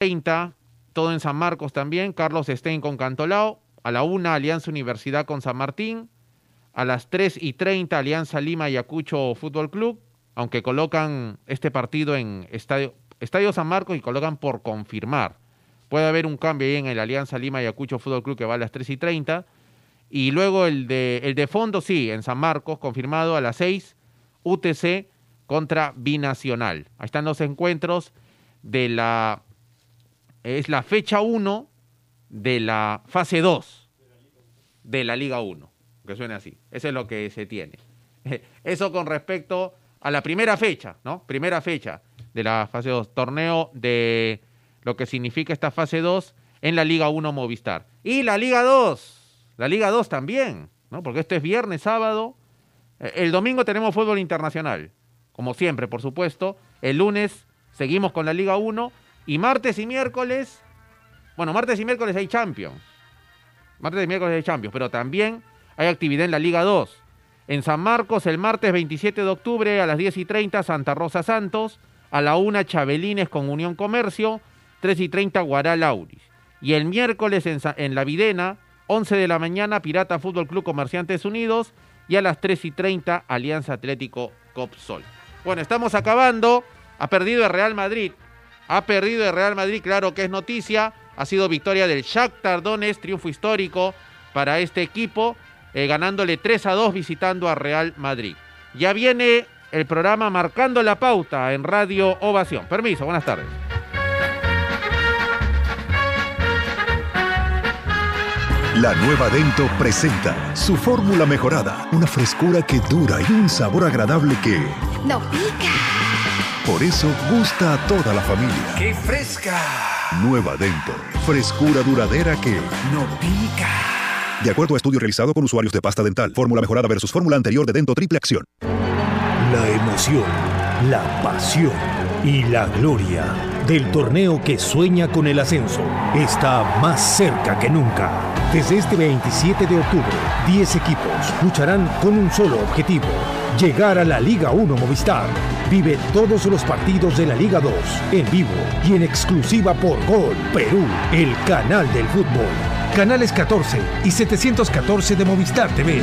30, todo en San Marcos también, Carlos Stein con Cantolao, a la 1 Alianza Universidad con San Martín, a las 3 y 30 Alianza Lima y Acucho Fútbol Club, aunque colocan este partido en Estadio, San Marcos y colocan por confirmar. Puede haber un cambio ahí en el Alianza Lima y Acucho Fútbol Club que va a las 3 y 30. Y luego el de, el de fondo, sí, en San Marcos, confirmado a las 6, UTC contra Binacional. Ahí están los encuentros de la... Es la fecha 1 de la fase 2 de la Liga 1, que suene así. Eso es lo que se tiene. Eso con respecto a la primera fecha, ¿no? Primera fecha de la fase 2, torneo de lo que significa esta fase 2 en la Liga 1 Movistar. Y la Liga 2, la Liga 2 también, ¿no? Porque esto es viernes, sábado. Eh, el domingo tenemos fútbol internacional, como siempre, por supuesto. El lunes seguimos con la Liga 1 y martes y miércoles, bueno, martes y miércoles hay Champions. Martes y miércoles hay Champions, pero también hay actividad en la Liga 2. En San Marcos, el martes 27 de octubre a las 10 y 30, Santa Rosa Santos. A la 1, Chabelines con Unión Comercio. 3 y 30, Guaral Auris. Y el miércoles en, La Videna, 11 de la mañana, Pirata Fútbol Club Comerciantes Unidos. Y a las 3 y 30, Alianza Atlético Copsol. Bueno, estamos acabando. Ha perdido el Real Madrid. Ha perdido el Real Madrid, claro que es noticia. Ha sido victoria del Shakhtar Donetsk, triunfo histórico para este equipo, eh, ganándole 3 a 2 visitando a Real Madrid. Ya viene el programa Marcando la Pauta en Radio Ovación. Permiso, buenas tardes. La nueva Dento presenta su fórmula mejorada, una frescura que dura y un sabor agradable que... ¡No pica! Por eso gusta a toda la familia. ¡Qué fresca! Nueva Dento, frescura duradera que... ¡No pica! De acuerdo a estudio realizado con usuarios de pasta dental, fórmula mejorada versus fórmula anterior de Dento Triple Acción. La emoción, la pasión y la gloria del torneo que sueña con el ascenso está más cerca que nunca. Desde este 27 de octubre, 10 equipos lucharán con un solo objetivo, llegar a la Liga 1 Movistar. Vive todos los partidos de la Liga 2 en vivo y en exclusiva por Gol Perú, el canal del fútbol. Canales 14 y 714 de Movistar TV.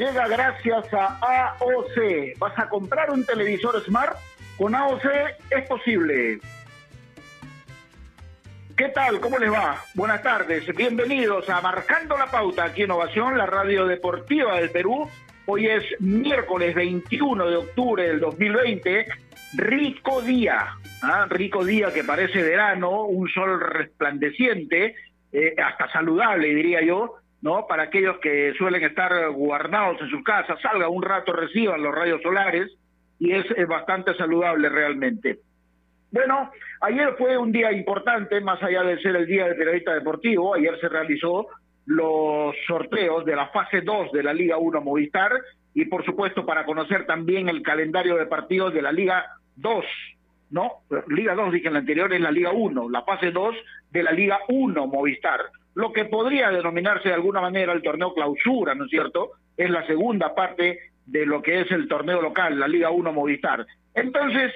Llega gracias a AOC. ¿Vas a comprar un televisor Smart? Con AOC es posible. ¿Qué tal? ¿Cómo les va? Buenas tardes. Bienvenidos a Marcando la Pauta aquí en Ovación, la radio deportiva del Perú. Hoy es miércoles 21 de octubre del 2020. Rico día, ¿ah? rico día que parece verano, un sol resplandeciente, eh, hasta saludable diría yo, ¿no? Para aquellos que suelen estar guardados en sus casas, salga un rato, reciban los rayos solares y es, bastante saludable realmente. Bueno, ayer fue un día importante, más allá de ser el Día del Periodista Deportivo, ayer se realizó los sorteos de la fase 2 de la Liga 1 Movistar y por supuesto para conocer también el calendario de partidos de la Liga 2, ¿no? Liga 2 dije en la anterior es la Liga 1, la fase 2 de la Liga 1 Movistar lo que podría denominarse de alguna manera el torneo clausura, ¿no es cierto? Es la segunda parte de lo que es el torneo local, la Liga 1 Movistar. Entonces,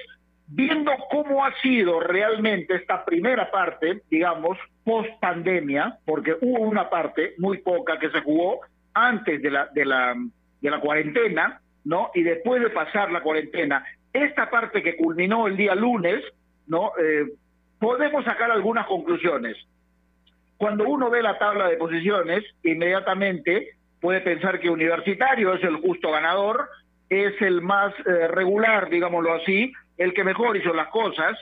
viendo cómo ha sido realmente esta primera parte, digamos, post pandemia, porque hubo una parte muy poca que se jugó antes de la, de la, de la cuarentena, ¿no? Y después de pasar la cuarentena, esta parte que culminó el día lunes, ¿no? Eh, podemos sacar algunas conclusiones. Cuando uno ve la tabla de posiciones, inmediatamente puede pensar que Universitario es el justo ganador, es el más eh, regular, digámoslo así, el que mejor hizo las cosas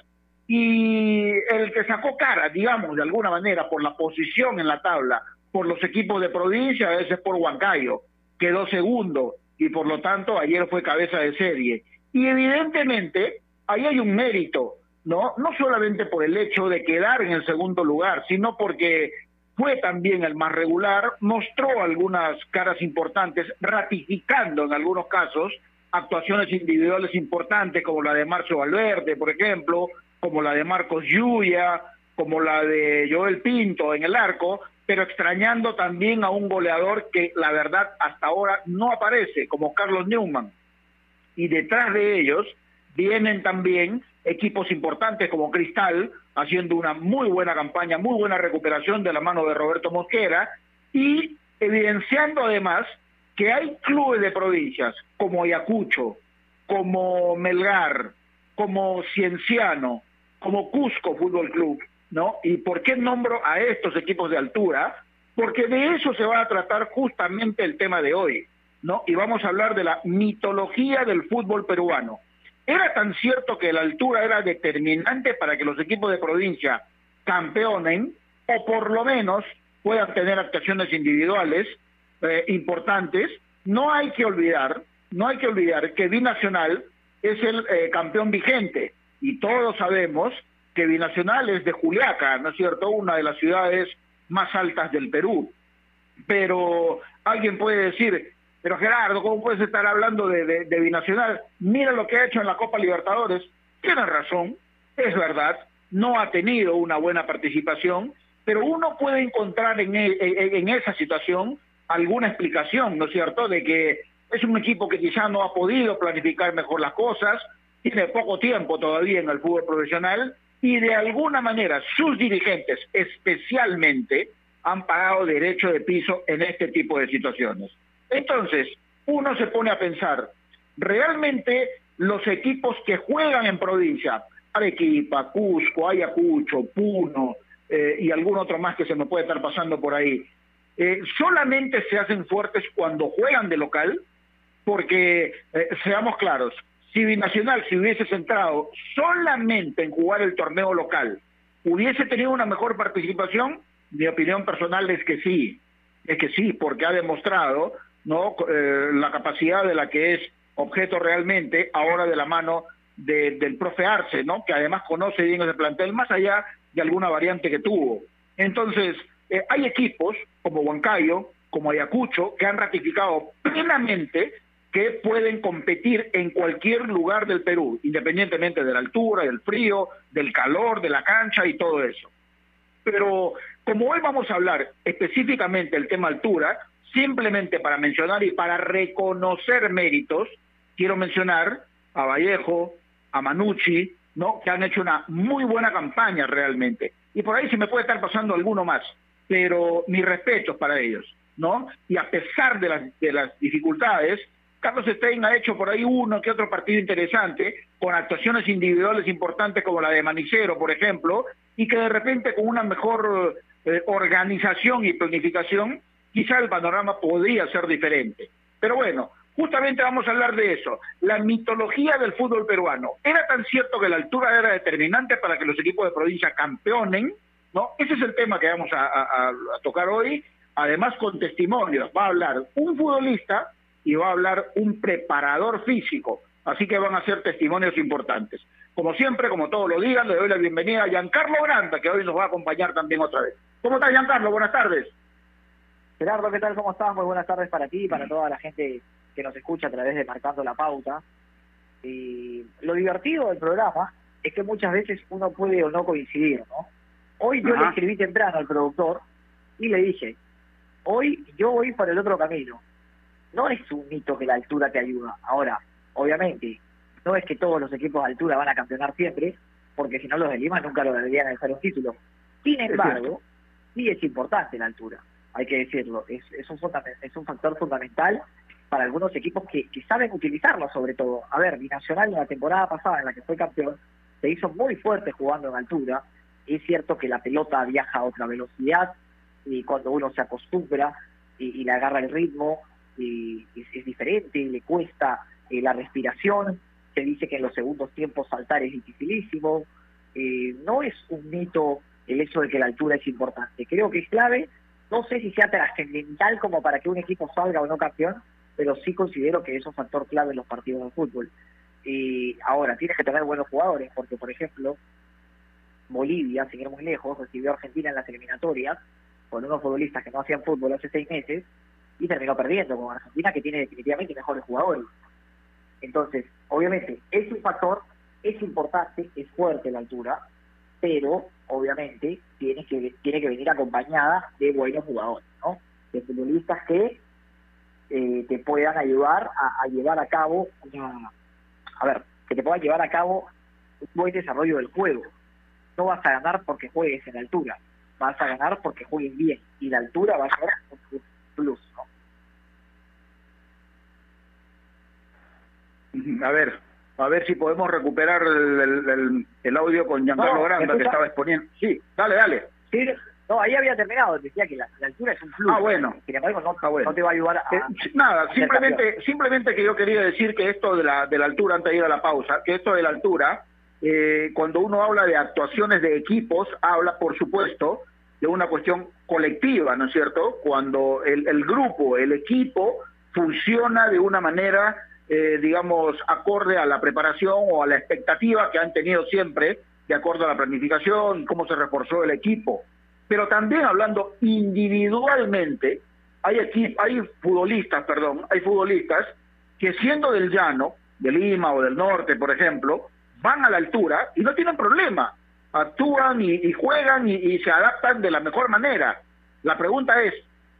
y el que sacó cara, digamos, de alguna manera, por la posición en la tabla, por los equipos de provincia, a veces por Huancayo, quedó segundo y por lo tanto ayer fue cabeza de serie. Y evidentemente ahí hay un mérito, ¿no? No solamente por el hecho de quedar en el segundo lugar, sino porque fue también el más regular, mostró algunas caras importantes, ratificando en algunos casos actuaciones individuales importantes como la de Marcio Valverde, por ejemplo, como la de Marcos Yuya, como la de Joel Pinto en el arco, pero extrañando también a un goleador que la verdad hasta ahora no aparece, como Carlos Newman. Y detrás de ellos vienen también equipos importantes como Cristal, haciendo una muy buena campaña, muy buena recuperación de la mano de Roberto Mosquera, y evidenciando además que hay clubes de provincias como Ayacucho, como Melgar, como Cienciano, como Cusco Fútbol Club, ¿no? ¿Y por qué nombro a estos equipos de altura? Porque de eso se va a tratar justamente el tema de hoy, ¿no? Y vamos a hablar de la mitología del fútbol peruano. Era tan cierto que la altura era determinante para que los equipos de provincia campeonen, o por lo menos puedan tener actuaciones individuales eh, importantes. No hay que olvidar, no hay que olvidar que Binacional es el eh, campeón vigente y todos sabemos que Binacional es de Juliaca, ¿no es cierto? Una de las ciudades más altas del Perú. Pero alguien puede decir, pero Gerardo, ¿cómo puedes estar hablando de, Binacional? Mira lo que ha hecho en la Copa Libertadores. Tiene razón, es verdad, no ha tenido una buena participación, pero uno puede encontrar en, en esa situación alguna explicación, ¿no es cierto?, de que es un equipo que quizá no ha podido planificar mejor las cosas, tiene poco tiempo todavía en el fútbol profesional y de alguna manera sus dirigentes especialmente han pagado derecho de piso en este tipo de situaciones. Entonces, uno se pone a pensar, realmente los equipos que juegan en provincia, Arequipa, Cusco, Ayacucho, Puno eh, y algún otro más que se me puede estar pasando por ahí, eh, solamente se hacen fuertes cuando juegan de local, porque eh, seamos claros, si Binacional se hubiese centrado solamente en jugar el torneo local, hubiese tenido una mejor participación, mi opinión personal es que sí, es que sí, porque ha demostrado no eh, la capacidad de la que es objeto realmente ahora de la mano del profe Arce, ¿no? que además conoce bien ese plantel, más allá de alguna variante que tuvo. Entonces, eh, hay equipos como Huancayo, como Ayacucho, que han ratificado plenamente que pueden competir en cualquier lugar del Perú, independientemente de la altura, del frío, del calor, de la cancha y todo eso. Pero como hoy vamos a hablar específicamente del tema altura, simplemente para mencionar y para reconocer méritos, quiero mencionar a Vallejo, a Manucci, ¿no? que han hecho una muy buena campaña realmente. Y por ahí se me puede estar pasando alguno más, pero mis respetos para ellos, ¿no? Y a pesar de las, de las dificultades, Carlos Stein ha hecho por ahí uno que otro partido interesante, con actuaciones individuales importantes como la de Manicero, por ejemplo, y que de repente con una mejor eh, organización y planificación, quizá el panorama podría ser diferente. Pero bueno, justamente vamos a hablar de eso, la mitología del fútbol peruano. Era tan cierto que la altura era determinante para que los equipos de provincia campeonen, ¿no? Ese es el tema que vamos a tocar hoy, además con testimonios. Va a hablar un futbolista y va a hablar un preparador físico. Así que van a ser testimonios importantes. Como siempre, como todos los días, le doy la bienvenida a Giancarlo Granda, que hoy nos va a acompañar también otra vez. ¿Cómo estás, Giancarlo? Buenas tardes. Gerardo, ¿qué tal? ¿Cómo estás? Muy buenas tardes para ti y para toda la gente que nos escucha a través de Marcando la Pauta. Y lo divertido del programa es que muchas veces uno puede o no coincidir, ¿no? Hoy yo le escribí temprano al productor y le dije, hoy yo voy por el otro camino no es un mito que la altura te ayuda. Ahora, obviamente, no es que todos los equipos de altura van a campeonar siempre, porque si no los de Lima nunca lo deberían dejar un título. Sin embargo, sí es importante la altura, hay que decirlo. Es, es, un, es un factor fundamental para algunos equipos que, saben utilizarlo sobre todo. A ver, Binacional en la temporada pasada en la que fue campeón se hizo muy fuerte jugando en altura. Es cierto que la pelota viaja a otra velocidad, y cuando uno se acostumbra y, le agarra el ritmo y, es, diferente, le cuesta eh, la respiración, se dice que en los segundos tiempos saltar es dificilísimo, eh, no es un mito el hecho de que la altura es importante, creo que es clave, no sé si sea trascendental como para que un equipo salga o no campeón, pero sí considero que es un factor clave en los partidos de fútbol. Y ahora, tienes que tener buenos jugadores, porque por ejemplo, Bolivia, sin ir muy lejos, recibió a Argentina en las eliminatorias con unos futbolistas que no hacían fútbol hace seis meses y terminó perdiendo con Argentina que tiene definitivamente mejores jugadores. Entonces, obviamente, es un factor, es importante, es fuerte la altura, pero obviamente tiene que, tiene que venir acompañada de buenos jugadores, ¿no? De futbolistas que eh, te puedan ayudar a, llevar a cabo una, a ver, que te puedan llevar a cabo un buen desarrollo del juego. No vas a ganar porque juegues en altura, vas a ganar porque jueguen bien y la altura va a ser un plus. ¿no? A ver, a ver si podemos recuperar el, el, audio con Giancarlo Granda que estaba exponiendo. Sí, dale, dale. Sí, no, ahí había terminado, decía que la, altura es un plus. Ah, bueno. Embargo, no, ah, bueno. no te va a ayudar a... Eh, nada, simplemente, simplemente que yo quería decir que esto de la, de la altura, antes de ir a la pausa, que esto de la altura, eh, cuando uno habla de actuaciones de equipos, habla, por supuesto, de una cuestión colectiva, ¿no es cierto? Cuando el, el grupo, el equipo, funciona de una manera eh, digamos, acorde a la preparación o a la expectativa que han tenido siempre, de acuerdo a la planificación, cómo se reforzó el equipo. Pero también hablando individualmente, hay, aquí, hay futbolistas, perdón, hay futbolistas que siendo del llano, de Lima o del norte, por ejemplo, van a la altura y no tienen problema. Actúan y, juegan y, y se adaptan de la mejor manera. La pregunta es,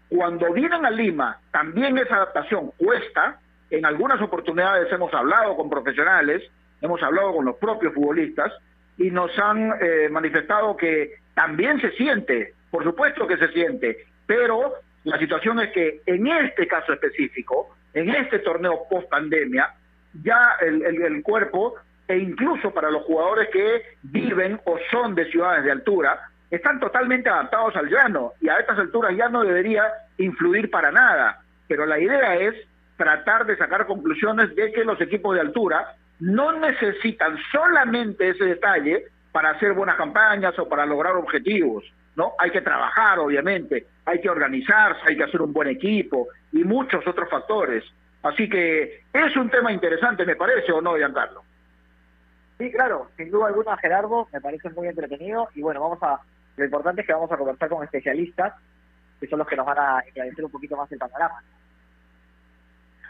cuando vienen a Lima, también esa adaptación cuesta, en algunas oportunidades hemos hablado con profesionales, hemos hablado con los propios futbolistas y nos han eh, manifestado que también se siente, por supuesto que se siente, pero la situación es que en este caso específico, en este torneo post pandemia, ya el, el, cuerpo, e incluso para los jugadores que viven o son de ciudades de altura, están totalmente adaptados al llano y a estas alturas ya no debería influir para nada. Pero la idea es tratar de sacar conclusiones de que los equipos de altura no necesitan solamente ese detalle para hacer buenas campañas o para lograr objetivos, ¿no? Hay que trabajar, obviamente, hay que organizarse, hay que hacer un buen equipo y muchos otros factores. Así que es un tema interesante, me parece, ¿o no, Giancarlo? Sí, claro, sin duda alguna, Gerardo, me parece muy entretenido y bueno, vamos a, lo importante es que vamos a conversar con especialistas que son los que nos van a esclarecer un poquito más el panorama.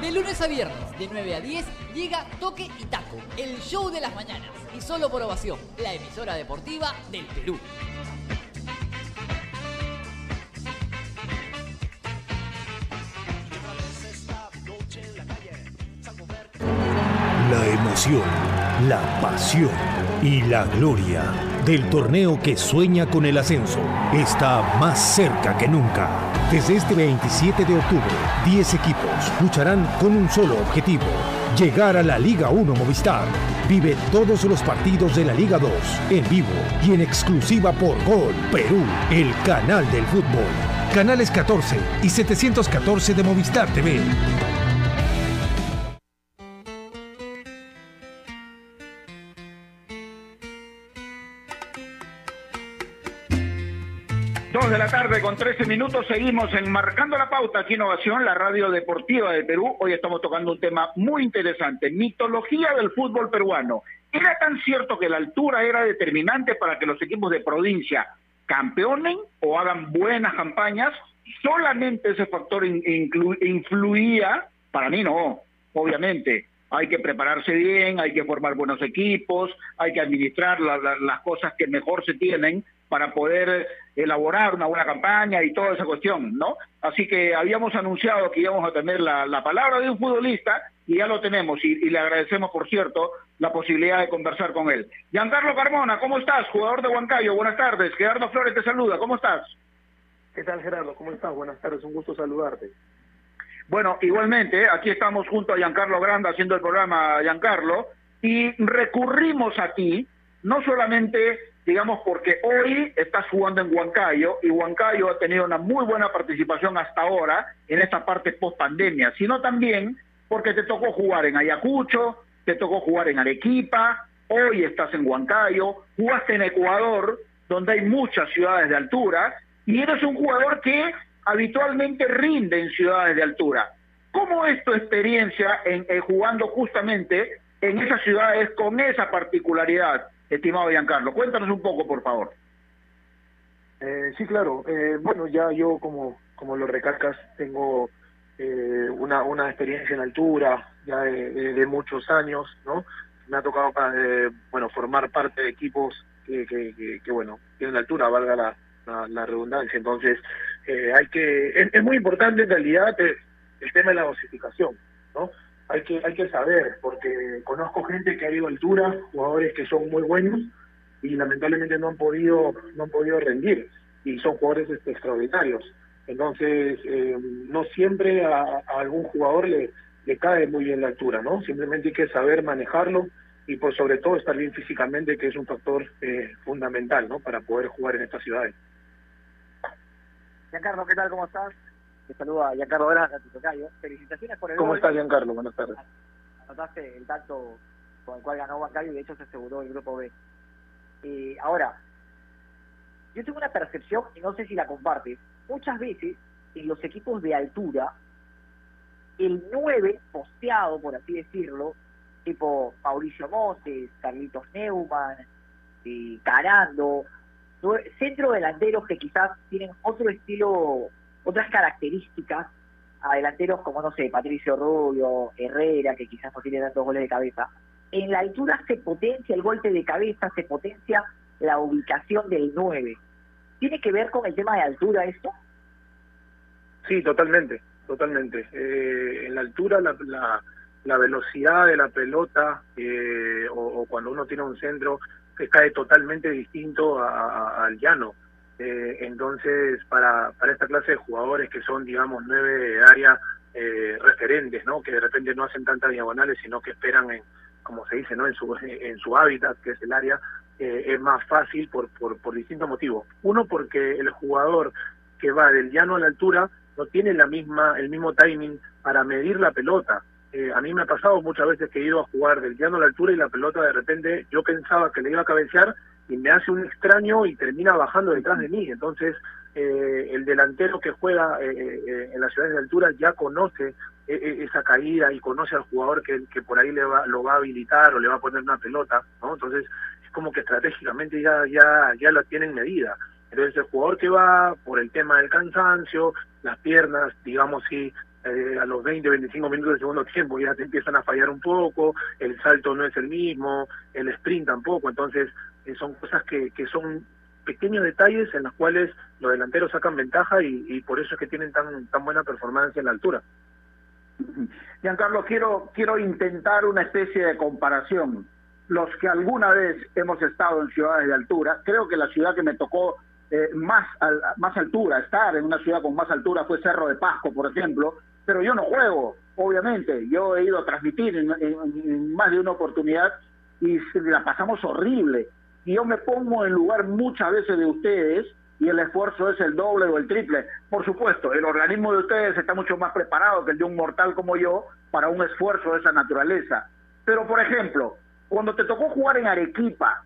De lunes a viernes, de 9 a 10, llega Toque y Taco, el show de las mañanas. Y solo por ovación, la emisora deportiva del Perú. La emoción, la pasión y la gloria del torneo que sueña con el ascenso está más cerca que nunca. Desde este 27 de octubre, 10 equipos lucharán con un solo objetivo, llegar a la Liga 1 Movistar. Vive todos los partidos de la Liga 2 en vivo y en exclusiva por Gol Perú, el canal del fútbol. Canales 14 y 714 de Movistar TV. Tarde con 13 minutos seguimos en Marcando la Pauta aquí Innovación, la radio deportiva de Perú. Hoy estamos tocando un tema muy interesante, mitología del fútbol peruano. ¿Era tan cierto que la altura era determinante para que los equipos de provincia campeonen o hagan buenas campañas? ¿Solamente ese factor influía? Para mí no, obviamente. Hay que prepararse bien, hay que formar buenos equipos, hay que administrar la- la- las cosas que mejor se tienen para poder elaborar una buena campaña y toda esa cuestión, ¿no? Así que habíamos anunciado que íbamos a tener la, la palabra de un futbolista y ya lo tenemos y, y le agradecemos, por cierto, la posibilidad de conversar con él. Giancarlo Carmona, ¿cómo estás? Jugador de Huancayo, buenas tardes. Gerardo Flores te saluda, ¿cómo estás? ¿Qué tal Gerardo? ¿Cómo estás? Buenas tardes, un gusto saludarte. Bueno, igualmente, aquí estamos junto a Giancarlo Granda haciendo el programa Giancarlo y recurrimos a ti, no solamente, digamos, porque hoy estás jugando en Huancayo y Huancayo ha tenido una muy buena participación hasta ahora en esta parte post pandemia, sino también porque te tocó jugar en Ayacucho, te tocó jugar en Arequipa, hoy estás en Huancayo, jugaste en Ecuador, donde hay muchas ciudades de altura, y eres un jugador que habitualmente rinde en ciudades de altura. ¿Cómo es tu experiencia en, en jugando justamente en esas ciudades con esa particularidad, estimado Giancarlo? Cuéntanos un poco, por favor. Eh, sí, claro. Eh, bueno, ya yo, como, como lo recalcas, tengo eh, una, una experiencia en altura ya de, muchos años, ¿no? Me ha tocado, eh, bueno, formar parte de equipos que, que, que, que, bueno, tienen altura, valga la, la, la redundancia. Entonces, eh, hay que, es, muy importante en realidad el tema de la dosificación, ¿no? Hay que, hay que saber, porque conozco gente que ha ido a altura, jugadores que son muy buenos, y lamentablemente no han podido no han podido rendir y son jugadores extraordinarios entonces eh, no siempre a, algún jugador le, le cae muy bien la altura no simplemente hay que saber manejarlo y por sobre todo estar bien físicamente que es un factor eh, fundamental no para poder jugar en estas ciudades Giancarlo, ¿qué tal? ¿Cómo estás? Te saluda Giancarlo Granda, tu tocayo. Felicitaciones por el cómo gol. estás Giancarlo buenas tardes Anotaste el tanto con el cual ganó Huancayo y de hecho se aseguró el grupo B. Eh, ahora, yo tengo una percepción, y no sé si la compartes, muchas veces en los equipos de altura, el 9 posteado, por así decirlo, tipo Mauricio Montes, Carlitos Neumann, eh, Carando, centro delanteros que quizás tienen otro estilo, otras características a delanteros como, no sé, Patricio Rubio, Herrera, que quizás no tiene tantos goles de cabeza. En la altura se potencia el golpe de cabeza, se potencia la ubicación del 9. ¿Tiene que ver con el tema de altura esto? Sí, totalmente, totalmente. Eh, en la altura, la, la, la velocidad de la pelota eh, o, cuando uno tiene un centro que cae totalmente distinto a- al llano. Eh, entonces, para, para esta clase de jugadores que son, digamos, nueve de área eh, referentes, ¿no? Que de repente no hacen tantas diagonales, sino que esperan en, como se dice, ¿no? En su, en su hábitat, que es el área, eh, es más fácil por, por, por distintos motivos. Uno, porque el jugador que va del llano a la altura no tiene la misma el mismo timing para medir la pelota. Eh, a mí me ha pasado muchas veces que he ido a jugar del llano a la altura y la pelota de repente yo pensaba que le iba a cabecear y me hace un extraño y termina bajando detrás de mí. Entonces, eh, el delantero que juega eh, eh, en las ciudades de altura ya conoce eh, eh, esa caída y conoce al jugador que, que por ahí le va, lo va a habilitar o le va a poner una pelota, ¿no? Entonces, es como que estratégicamente ya, ya, ya la tienen medida. Entonces, el jugador que va por el tema del cansancio, las piernas, digamos, si eh, a los 20, 25 minutos del segundo tiempo ya te empiezan a fallar un poco, el salto no es el mismo, el sprint tampoco, entonces son cosas que, que son pequeños detalles en los cuales los delanteros sacan ventaja y, por eso es que tienen tan tan buena performance en la altura. Giancarlo, quiero, quiero intentar una especie de comparación. Los que alguna vez hemos estado en ciudades de altura, creo que la ciudad que me tocó eh, más, más altura, estar en una ciudad con más altura fue Cerro de Pasco, por ejemplo, pero yo no juego, obviamente. Yo he ido a transmitir en, más de una oportunidad y la pasamos horrible. Y yo me pongo en lugar muchas veces de ustedes y el esfuerzo es el doble o el triple. Por supuesto, el organismo de ustedes está mucho más preparado que el de un mortal como yo para un esfuerzo de esa naturaleza. Pero, por ejemplo, cuando te tocó jugar en Arequipa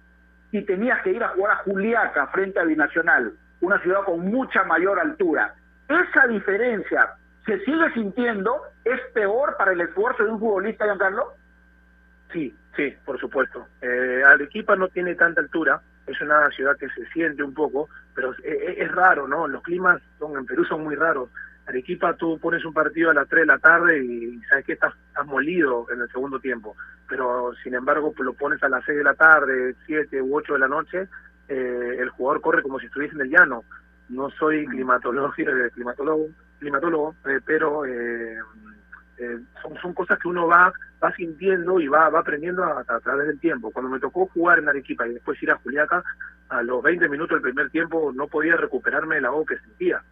y tenías que ir a jugar a Juliaca frente a Binacional, una ciudad con mucha mayor altura, esa diferencia se sigue sintiendo, es peor para el esfuerzo de un futbolista, Giancarlo. Sí, sí, por supuesto. Eh, Arequipa no tiene tanta altura, es una ciudad que se siente un poco, pero es, raro, ¿no? Los climas son en Perú son muy raros. Arequipa tú pones un partido a las 3 de la tarde y sabes que estás, molido en el segundo tiempo, pero sin embargo lo pones a las 6 de la tarde, 7 u 8 de la noche, eh, el jugador corre como si estuviese en el llano. No soy climatólogo, climatólogo, climatólogo eh, pero eh, eh, son, son cosas que uno va va sintiendo y va, va aprendiendo a, través del tiempo. Cuando me tocó jugar en Arequipa y después ir a Juliaca, a los 20 minutos del primer tiempo no podía recuperarme el agua que sentía.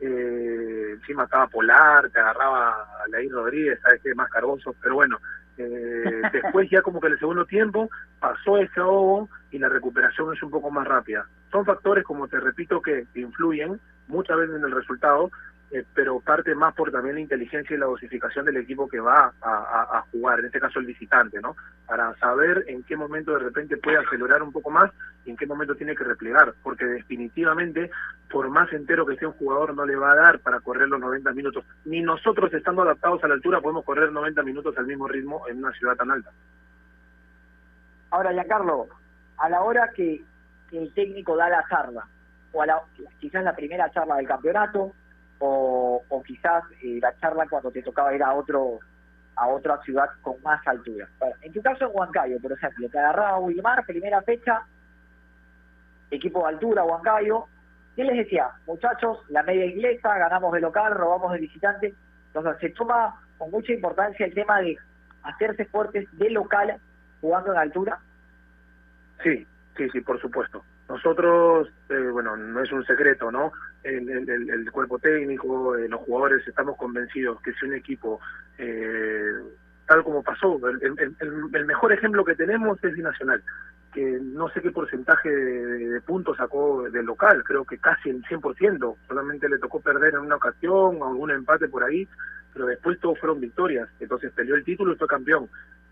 Eh, encima estaba Polar, te agarraba a Rodríguez, sabes que más cargoso, pero bueno, eh, después ya como que en el segundo tiempo pasó ese ahogo y la recuperación es un poco más rápida. Son factores, como te repito, que influyen muchas veces en el resultado, eh, pero parte más por también la inteligencia y la dosificación del equipo que va a, jugar, en este caso el visitante, ¿no? Para saber en qué momento de repente puede acelerar un poco más y en qué momento tiene que replegar, porque definitivamente, por más entero que esté un jugador, no le va a dar para correr los 90 minutos. Ni nosotros, estando adaptados a la altura, podemos correr 90 minutos al mismo ritmo en una ciudad tan alta. Ahora, ya Carlos, a la hora que, el técnico da la charla, o a la, quizás la primera charla del campeonato, o, quizás eh, la charla cuando te tocaba ir a otro a otra ciudad con más altura. en tu caso en Huancayo, por ejemplo, te agarraba Wilmar, primera fecha, equipo de altura, Huancayo, ¿qué les decía? Muchachos, la media inglesa, ganamos de local, robamos de visitante, entonces se toma con mucha importancia el tema de hacerse fuertes de local jugando en altura. Sí, sí, sí, por supuesto. Nosotros, eh, bueno, no es un secreto, ¿no? El, el, cuerpo técnico, eh, los jugadores, estamos convencidos que si un equipo, eh, tal como pasó, el, mejor ejemplo que tenemos es Binacional, que no sé qué porcentaje de, puntos sacó del local, creo que casi el 100%, solamente le tocó perder en una ocasión, algún empate por ahí, pero después todos fueron victorias, entonces peleó el título y fue campeón.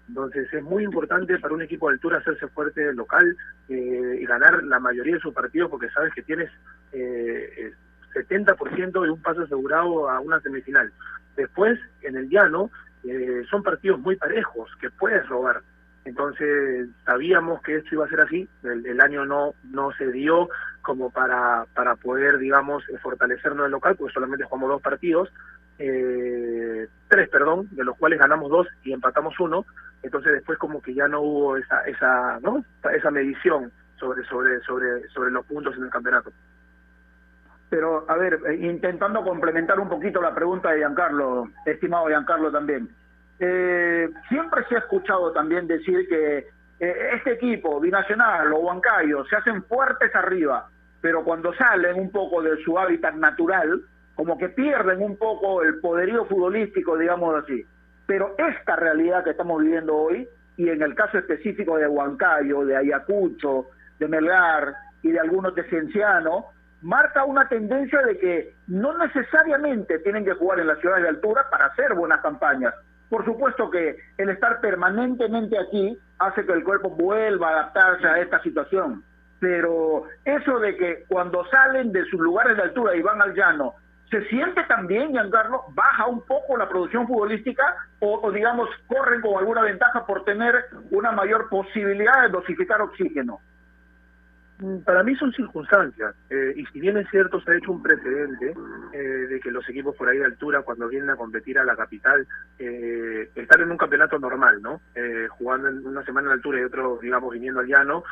Entonces es muy importante para un equipo de altura hacerse fuerte local eh, y ganar la mayoría de sus partidos porque sabes que tienes eh, 70% de un paso asegurado a una semifinal. Después, en el llano, eh, son partidos muy parejos que puedes robar. Entonces sabíamos que esto iba a ser así, el, año no no se dio como para, para poder, digamos, fortalecernos el local, porque solamente jugamos dos partidos, eh, tres, perdón, de los cuales ganamos dos y empatamos uno, entonces después como que ya no hubo esa esa no esa medición sobre sobre sobre sobre los puntos en el campeonato. Pero a ver eh, intentando complementar un poquito la pregunta de Giancarlo estimado Giancarlo también. Eh, siempre se ha escuchado también decir que eh, este equipo binacional o Huancayo se hacen fuertes arriba pero cuando salen un poco de su hábitat natural como que pierden un poco el poderío futbolístico digamos así pero esta realidad que estamos viviendo hoy, y en el caso específico de Huancayo, de Ayacucho, de Melgar y de algunos de Cienciano, marca una tendencia de que no necesariamente tienen que jugar en las ciudades de altura para hacer buenas campañas. Por supuesto que el estar permanentemente aquí hace que el cuerpo vuelva a adaptarse a esta situación, pero eso de que cuando salen de sus lugares de altura y van al llano ¿Se siente también, Giancarlo, baja un poco la producción futbolística o, digamos, corren con alguna ventaja por tener una mayor posibilidad de dosificar oxígeno? Mm, para mí son circunstancias, eh, y si bien es cierto, se ha hecho un precedente eh, de que los equipos por ahí de altura, cuando vienen a competir a la capital, eh, están en un campeonato normal, ¿no? Eh, jugando en una semana en altura y otro, digamos, viniendo al llano,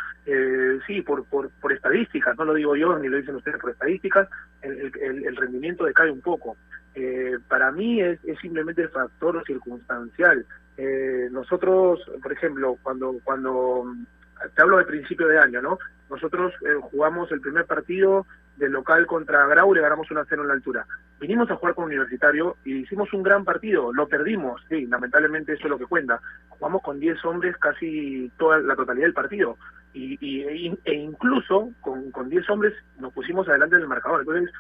sí, por, por, por estadísticas, no lo digo yo ni lo dicen ustedes, por estadísticas, el, rendimiento decae un poco. eh, para mí es, es simplemente factor circunstancial. Eh, nosotros, por ejemplo, cuando, cuando te hablo del principio de año, ¿no? Nosotros eh, jugamos el primer partido del local contra Grau y le ganamos 1 0 en la altura. Vinimos a jugar con Universitario y hicimos un gran partido, lo perdimos, sí, lamentablemente eso es lo que cuenta. Jugamos con 10 hombres casi toda la totalidad del partido y, y e, incluso con, con 10 hombres nos pusimos adelante en el marcador. Entonces,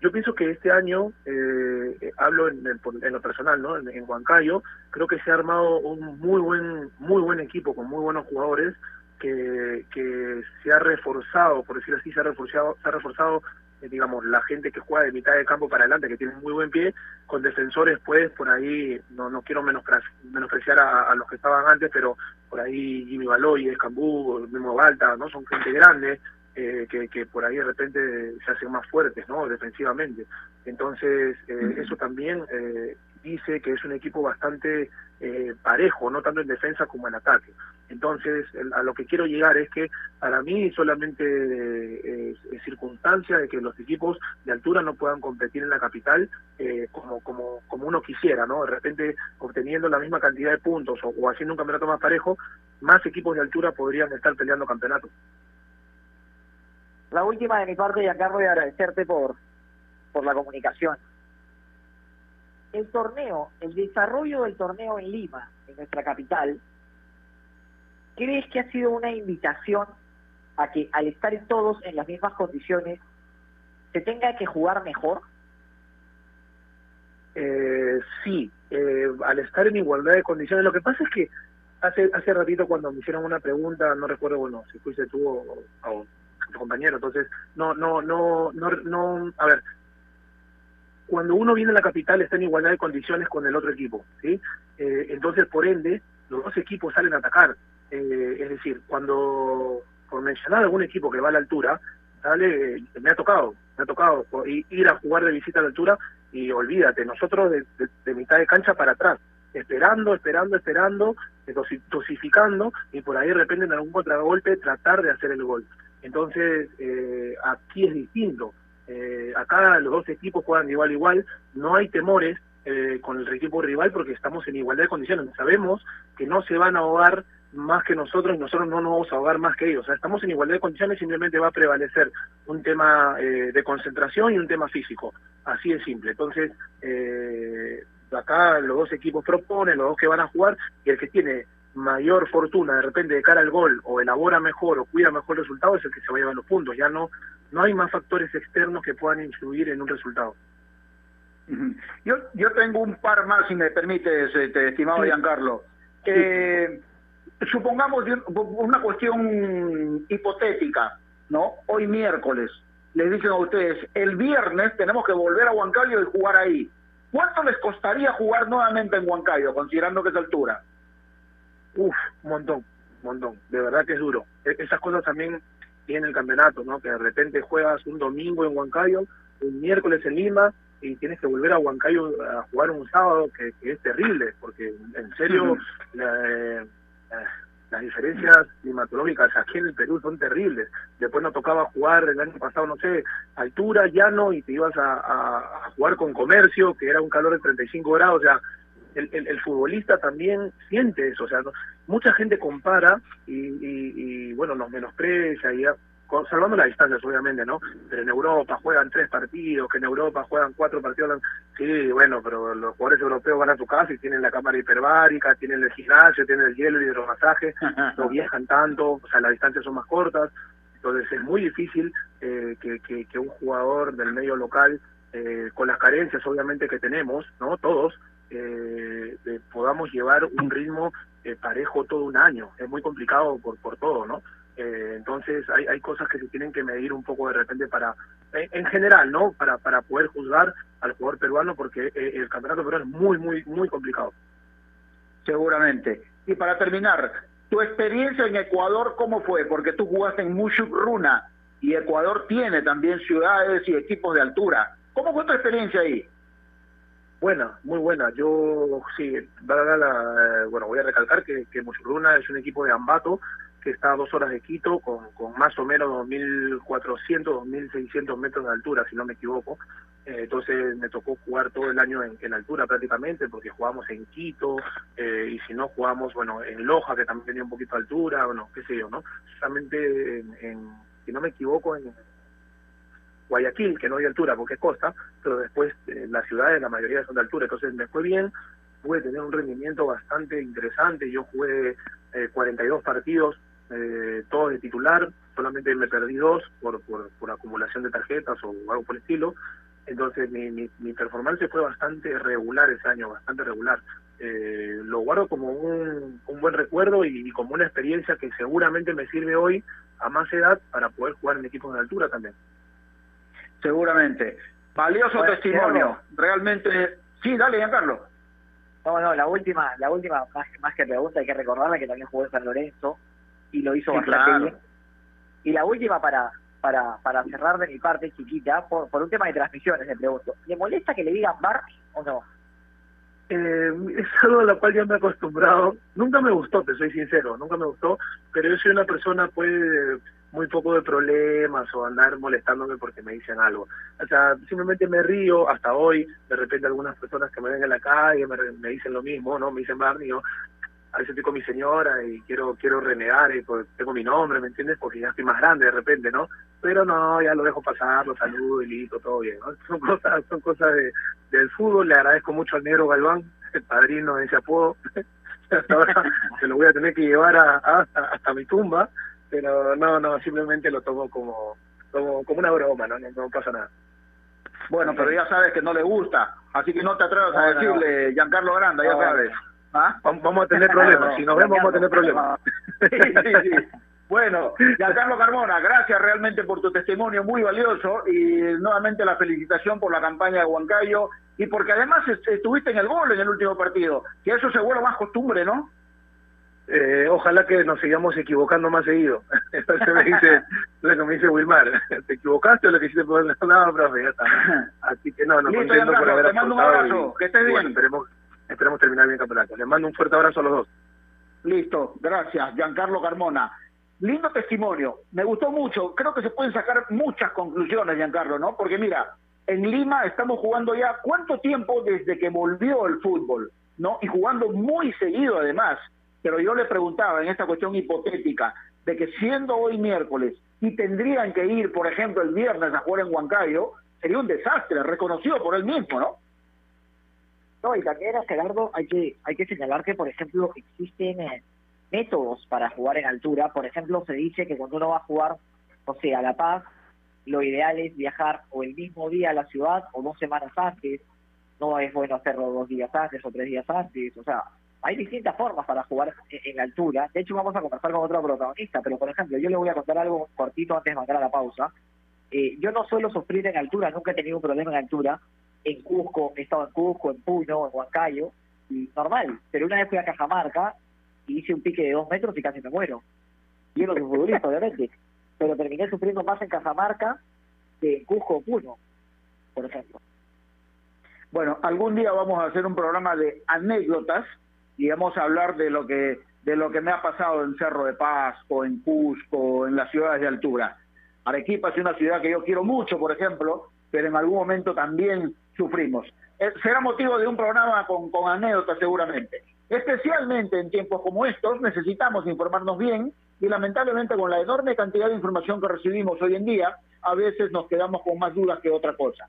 yo pienso que este año, eh, hablo en, en, lo personal, ¿no? En, en, Huancayo, creo que se ha armado un muy buen, muy buen equipo con muy buenos jugadores que, que se ha reforzado, por decirlo así, se ha reforzado, se ha reforzado eh, digamos, la gente que juega de mitad de campo para adelante, que tiene muy buen pie, con defensores, pues, por ahí, no, no quiero menospreciar a, a los que estaban antes, pero por ahí Jimmy Baloy, Escambú, Memo Balta, ¿no? Son gente grande, eh, que, que, por ahí de repente se hacen más fuertes, ¿no? Defensivamente. Entonces, eh, eso también eh, dice que es un equipo bastante eh, parejo, no tanto en defensa como en ataque. Entonces, a lo que quiero llegar es que para mí solamente eh, es, circunstancia de que los equipos de altura no puedan competir en la capital eh, como, como, como uno quisiera, ¿no? De repente, obteniendo la misma cantidad de puntos o, haciendo un campeonato más parejo, más equipos de altura podrían estar peleando campeonatos. La última de mi parte, y agradecerte por, por la comunicación. El torneo, el desarrollo del torneo en Lima, en nuestra capital, ¿crees que ha sido una invitación a que al estar todos en las mismas condiciones se tenga que jugar mejor? Eh, sí, eh, al estar en igualdad de condiciones. Lo que pasa es que hace hace ratito cuando me hicieron una pregunta, no recuerdo, bueno, si fuiste tú o, o tu compañero, entonces, no, no, no, no, no, a ver, cuando uno viene a la capital está en igualdad de condiciones con el otro equipo, ¿sí? Eh, entonces, por ende, los dos equipos salen a atacar. Eh, es decir, cuando, por mencionar algún equipo que va a la altura, sale, me ha tocado, me ha tocado ir a jugar de visita a la altura y olvídate, nosotros de, de, mitad de cancha para atrás, esperando, esperando, esperando, dosificando y por ahí de repente en algún contragolpe tratar de hacer el gol. Entonces, eh, aquí es distinto. Eh, acá los dos equipos juegan igual igual, no hay temores eh, con el equipo rival porque estamos en igualdad de condiciones. Sabemos que no se van a ahogar más que nosotros y nosotros no nos vamos a ahogar más que ellos. O sea, estamos en igualdad de condiciones, simplemente va a prevalecer un tema eh, de concentración y un tema físico. Así de simple. Entonces, eh, acá los dos equipos proponen, los dos que van a jugar, y el que tiene mayor fortuna de repente de cara al gol o elabora mejor o cuida mejor el resultado es el que se va a llevar los puntos. Ya no, no hay más factores externos que puedan influir en un resultado. Yo, yo tengo un par más, si me permites, este, estimado sí. Giancarlo. Sí. Eh, supongamos una cuestión hipotética, ¿no? Hoy miércoles, les dicen a ustedes, el viernes tenemos que volver a Huancayo y jugar ahí. ¿Cuánto les costaría jugar nuevamente en Huancayo, considerando que es altura? Uf, un montón, un montón. De verdad que es duro. E esas cosas también tiene el campeonato, ¿no? Que de repente juegas un domingo en Huancayo, un miércoles en Lima y tienes que volver a Huancayo a jugar un sábado que, que es terrible, porque en serio la, eh, las diferencias climatológicas aquí en el Perú son terribles. Después nos tocaba jugar el año pasado, no sé, altura, llano, y te ibas a, a, a jugar con comercio, que era un calor de 35 grados, o sea, el, el, el, futbolista también siente eso, o sea, no, mucha gente compara y, y, y, bueno, nos menosprecia, y, salvando las distancias obviamente, ¿no? Pero en Europa juegan tres partidos, que en Europa juegan cuatro partidos, sí, bueno, pero los jugadores europeos van a tu casa y tienen la cámara hiperbárica, tienen el gimnasio, tienen el hielo, el hidromasaje, no viajan tanto, o sea, las distancias son más cortas, entonces es muy difícil eh, que, que, que un jugador del medio local, eh, con las carencias obviamente que tenemos, ¿no? Todos, eh, eh, podamos llevar un ritmo eh, parejo todo un año. Es muy complicado por, por todo, ¿no? Eh, entonces hay, hay cosas que se tienen que medir un poco de repente para, en, en general, ¿no? Para, para poder juzgar al jugador peruano porque el campeonato peruano es muy, muy, muy complicado. Seguramente. Y para terminar, tu experiencia en Ecuador, ¿cómo fue? Porque tú jugaste en Mushuk Runa y Ecuador tiene también ciudades y equipos de altura. ¿Cómo fue tu experiencia ahí? Buena, muy buena. Yo sí, la, bueno, voy a recalcar que, que Mushuk Runa es un equipo de Ambato, que está a dos horas de Quito, con, con más o menos 2.400, 2.600 metros de altura, si no me equivoco. Eh, entonces me tocó jugar todo el año en, altura prácticamente, porque jugamos en Quito, eh, y si no jugamos, bueno, en Loja, que también tenía un poquito de altura, bueno, qué sé yo, ¿no? Solamente en, si no me equivoco, en Guayaquil, que no hay altura porque es costa, pero después eh, las ciudades, la mayoría son de altura, entonces me fue bien, pude tener un rendimiento bastante interesante, yo jugué 42 partidos, todos de titular, solamente me perdí dos por, acumulación de tarjetas o algo por el estilo, entonces mi, mi, performance fue bastante regular ese año, bastante regular. Eh, lo guardo como un, un buen recuerdo y, como una experiencia que seguramente me sirve hoy a más edad para poder jugar en equipos de altura también. Seguramente. Valioso testimonio. Realmente. Sí, dale, Giancarlo. No, no, la última, la última más, más que pregunta hay que recordarla que también jugó en San Lorenzo y lo hizo bastante bien. Y la última para para, para cerrar de mi parte chiquita, por, por un tema de transmisiones, le pregunto. ¿Le molesta que le digan bar o no? Eh, es algo a lo cual ya me he acostumbrado. Nunca me gustó, te soy sincero, nunca me gustó, pero yo soy una persona pues muy poco de problemas o andar molestándome porque me dicen algo. O sea, simplemente me río hasta hoy, de repente algunas personas que me ven en la calle me, me dicen lo mismo, ¿no? Me dicen Barney, yo a veces estoy con mi señora y quiero quiero renegar y pues tengo mi nombre, ¿me entiendes? Porque ya estoy más grande de repente, ¿no? Pero no, ya lo dejo pasar, lo saludo y listo, todo bien, ¿no? Son cosas, son cosas de, del fútbol, le agradezco mucho al negro Galván, el padrino de ese apodo, hasta ahora se lo voy a tener que llevar a, hasta mi tumba, pero no, no, simplemente lo tomo como, como, como una broma, ¿no? ¿no? pasa nada. Bueno, pero ya sabes que no le gusta, así que no te atrevas a decirle Giancarlo Granda, ya sabes. ¿Ah? Vamos a tener problemas, si nos vemos vamos a tener problemas. Bueno, Giancarlo Carmona, gracias realmente por tu testimonio muy valioso y nuevamente la felicitación por la campaña de Huancayo y porque además estuviste en el gol en el último partido, que eso se vuelve más costumbre, ¿no? Eh, ojalá que nos sigamos equivocando más seguido. Entonces me dice, bueno, me dice Wilmar, ¿te equivocaste o lo que hiciste por No, profe, ya está. Así que no, no contento por haber Te mando un abrazo, que estés bien. esperemos, esperemos terminar bien el campeonato. Les mando un fuerte abrazo a los dos. Listo, gracias, Giancarlo Carmona. Lindo testimonio, me gustó mucho. Creo que se pueden sacar muchas conclusiones, Giancarlo, ¿no? Porque mira, en Lima estamos jugando ya cuánto tiempo desde que volvió el fútbol, ¿no? Y jugando muy seguido además. Pero yo le preguntaba en esta cuestión hipotética de que siendo hoy miércoles y tendrían que ir, por ejemplo, el viernes a jugar en Huancayo, sería un desastre, reconocido por él mismo, ¿no? No, y también, Gerardo, hay que, hay que señalar que, por ejemplo, existen eh, métodos para jugar en altura. Por ejemplo, se dice que cuando uno va a jugar, o sea, a La Paz, lo ideal es viajar o el mismo día a la ciudad o dos semanas antes. No es bueno hacerlo dos días antes o tres días antes. O sea, hay distintas formas para jugar en, altura. De hecho, vamos a conversar con otro protagonista, pero por ejemplo, yo le voy a contar algo cortito antes de mandar a la pausa. Eh, yo no suelo sufrir en altura, nunca he tenido un problema en altura, en Cusco, he estado en Cusco, en Puno, en Huancayo, y normal. Pero una vez fui a Cajamarca y hice un pique de dos metros y casi me muero. Y yo no soy futbolista, obviamente. Pero terminé sufriendo más en Cajamarca que en Cusco o Puno, por ejemplo. Bueno, algún día vamos a hacer un programa de anécdotas a hablar de lo que de lo que me ha pasado en Cerro de Paz o en Cusco, en las ciudades de altura. Arequipa es una ciudad que yo quiero mucho, por ejemplo, pero en algún momento también sufrimos. Eh, será motivo de un programa con, con anécdotas seguramente. Especialmente en tiempos como estos necesitamos informarnos bien y lamentablemente con la enorme cantidad de información que recibimos hoy en día, a veces nos quedamos con más dudas que otra cosa.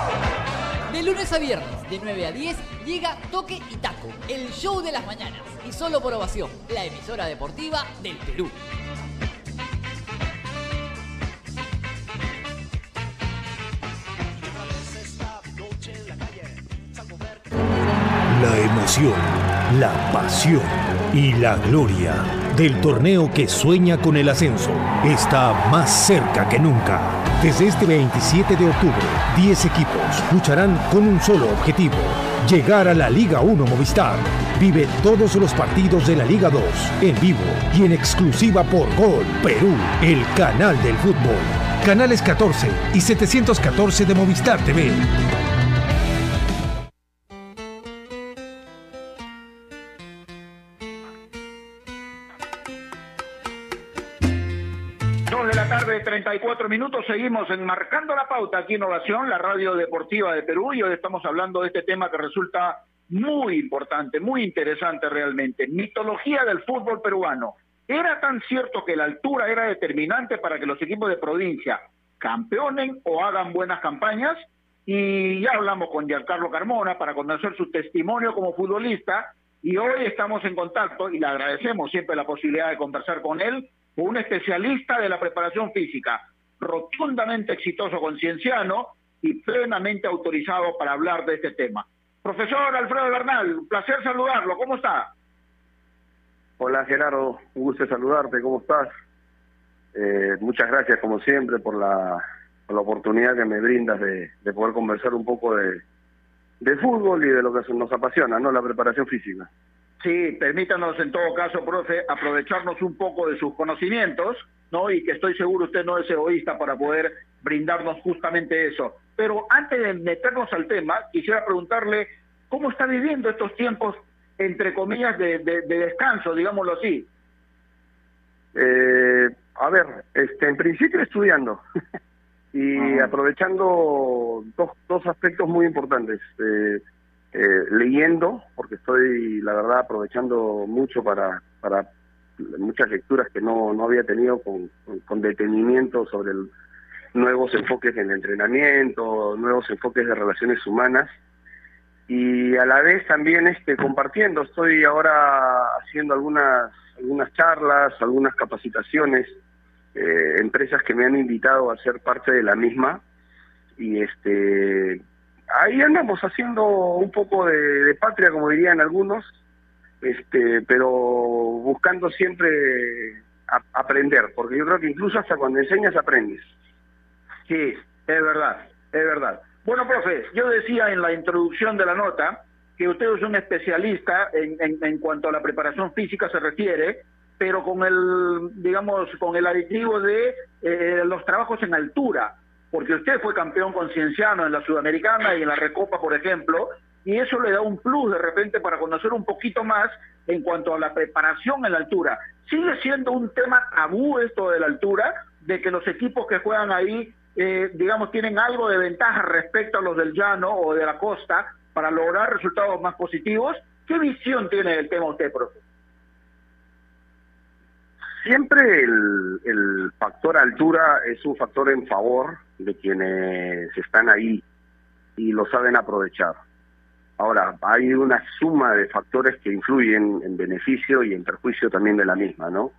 De lunes a viernes, de 9 a 10, llega Toque y Taco, el show de las mañanas. Y solo por ovación, la emisora deportiva del Perú. La emoción, la pasión y la gloria del torneo que sueña con el ascenso está más cerca que nunca. Desde este 27 de octubre, 10 equipos lucharán con un solo objetivo, llegar a la Liga 1 Movistar. Vive todos los partidos de la Liga 2 en vivo y en exclusiva por Gol Perú, el canal del fútbol. Canales 14 y 714 de Movistar TV. 54 minutos seguimos en Marcando la Pauta aquí en Oración, la radio deportiva de Perú, y hoy estamos hablando de este tema que resulta muy importante, muy interesante realmente. Mitología del fútbol peruano. Era tan cierto que la altura era determinante para que los equipos de provincia campeonen o hagan buenas campañas. Y ya hablamos con Giancarlo Carmona para conocer su testimonio como futbolista. Y hoy estamos en contacto y le agradecemos siempre la posibilidad de conversar con él un especialista de la preparación física, rotundamente exitoso concienciano y plenamente autorizado para hablar de este tema. Profesor Alfredo Bernal, un placer saludarlo, ¿cómo está? Hola Gerardo, un gusto saludarte, ¿cómo estás? Eh, muchas gracias como siempre por la, por la oportunidad que me brindas de, de poder conversar un poco de, de fútbol y de lo que nos apasiona, ¿no? La preparación física. Sí, permítanos en todo caso, profe, aprovecharnos un poco de sus conocimientos, ¿no? Y que estoy seguro usted no es egoísta para poder brindarnos justamente eso. Pero antes de meternos al tema, quisiera preguntarle cómo está viviendo estos tiempos, entre comillas, de, de, de descanso, digámoslo así. Eh, a ver, este, en principio estudiando y aprovechando dos, dos aspectos muy importantes. Eh, eh, leyendo, porque estoy, la verdad, aprovechando mucho para, para muchas lecturas que no, no había tenido con, con, detenimiento sobre el, nuevos enfoques en entrenamiento, nuevos enfoques de relaciones humanas y a la vez también este compartiendo. Estoy ahora haciendo algunas algunas charlas, algunas capacitaciones, eh, empresas que me han invitado a ser parte de la misma y este ahí andamos haciendo un poco de, de, patria, como dirían algunos, este, pero buscando siempre aprender, porque yo creo que incluso hasta cuando enseñas aprendes. Sí, es verdad, es verdad. Bueno, profe, yo decía en la introducción de la nota que usted es un especialista en, en, en cuanto a la preparación física se refiere, pero con el, digamos, con el aditivo de eh, los trabajos en altura porque usted fue campeón concienciano en la Sudamericana y en la Recopa, por ejemplo, y eso le da un plus de repente para conocer un poquito más en cuanto a la preparación en la altura. Sigue siendo un tema tabú esto de la altura, de que los equipos que juegan ahí, eh, digamos, tienen algo de ventaja respecto a los del llano o de la costa para lograr resultados más positivos. ¿Qué visión tiene del tema usted, profe? Siempre el, el factor altura es un factor en favor de quienes están ahí y lo saben aprovechar. Ahora, hay una suma de factores que influyen en beneficio y en perjuicio también de la misma, ¿no?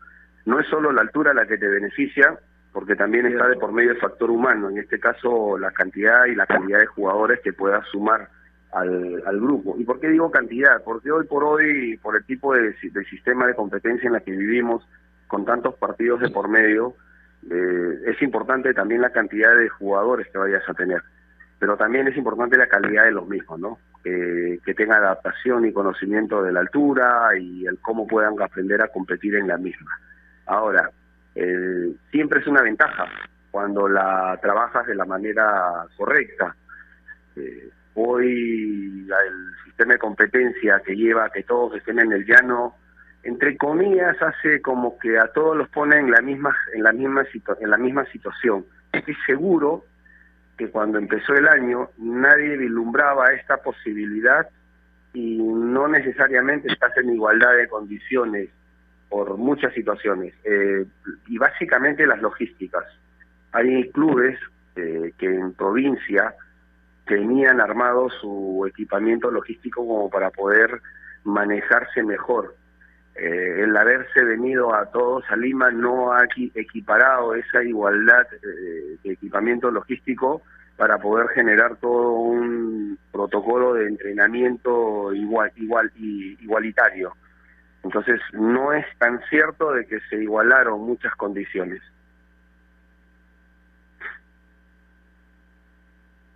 No es solo la altura la que te beneficia, porque también está de por medio el factor humano, en este caso la cantidad y la calidad de jugadores que puedas sumar al, al grupo. ¿Y por qué digo cantidad? Porque hoy por hoy, por el tipo de, de sistema de competencia en la que vivimos, con tantos partidos de por medio, eh, es importante también la cantidad de jugadores que vayas a tener, pero también es importante la calidad de los mismos, ¿no? eh, que tengan adaptación y conocimiento de la altura y el cómo puedan aprender a competir en la misma. Ahora, eh, siempre es una ventaja cuando la trabajas de la manera correcta. Eh, hoy el sistema de competencia que lleva a que todos estén en el llano, entre comillas, hace como que a todos los pone en la misma, en la misma, en la misma situación. Estoy seguro que cuando empezó el año nadie vislumbraba esta posibilidad y no necesariamente estás en igualdad de condiciones por muchas situaciones eh, y básicamente las logísticas. Hay clubes eh, que en provincia tenían armado su equipamiento logístico como para poder manejarse mejor. Eh, el haberse venido a todos a Lima no ha equiparado esa igualdad eh, de equipamiento logístico para poder generar todo un protocolo de entrenamiento igual, igual igualitario. Entonces no es tan cierto de que se igualaron muchas condiciones.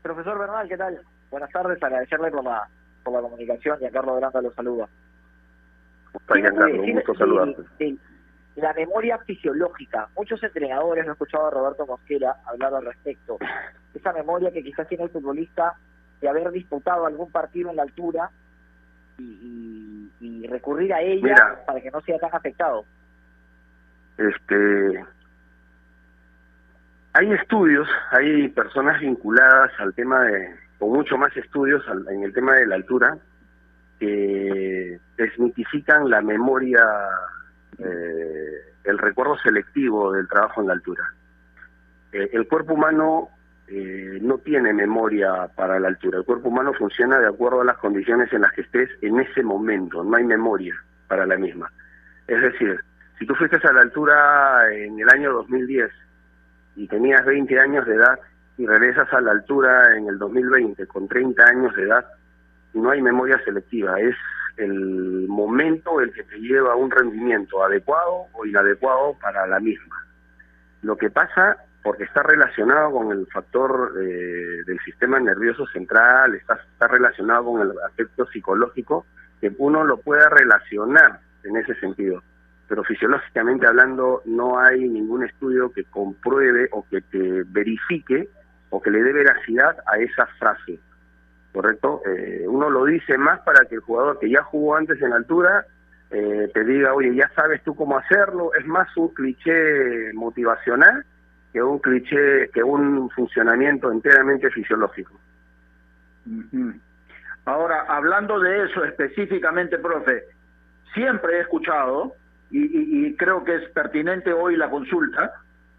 Profesor Bernal, ¿qué tal? Buenas tardes, agradecerle por la, por la comunicación y a Carlos Granda lo saluda. Un gusto saludarte. la memoria fisiológica, muchos entrenadores, lo he escuchado a Roberto Mosquera hablar al respecto, esa memoria que quizás tiene el futbolista de haber disputado algún partido en la altura y, y, recurrir a ella para que no sea tan afectado. Este, hay estudios, hay personas vinculadas al tema de, con mucho más estudios en el tema de la altura, que desmitifican la memoria, eh, el recuerdo selectivo del trabajo en la altura. Eh, el cuerpo humano eh, no tiene memoria para la altura, el cuerpo humano funciona de acuerdo a las condiciones en las que estés en ese momento, no hay memoria para la misma. Es decir, si tú fuiste a la altura en el año 2010, y tenías 20 años de edad y regresas a la altura en el 2020 con 30 años de edad, no hay memoria selectiva, es el momento el que te lleva a un rendimiento adecuado o inadecuado para la misma. Lo que pasa, porque está relacionado con el factor eh, del sistema nervioso central, está, está relacionado con el aspecto psicológico, que uno lo pueda relacionar en ese sentido pero fisiológicamente hablando no hay ningún estudio que compruebe o que te verifique o que le dé veracidad a esa frase, ¿correcto? Eh, uno lo dice más para que el jugador que ya jugó antes en altura eh, te diga, oye, ya sabes tú cómo hacerlo, es más un cliché motivacional que un cliché, que un funcionamiento enteramente fisiológico. Ahora, hablando de eso específicamente, profe, siempre he escuchado y, creo que es pertinente hoy la consulta,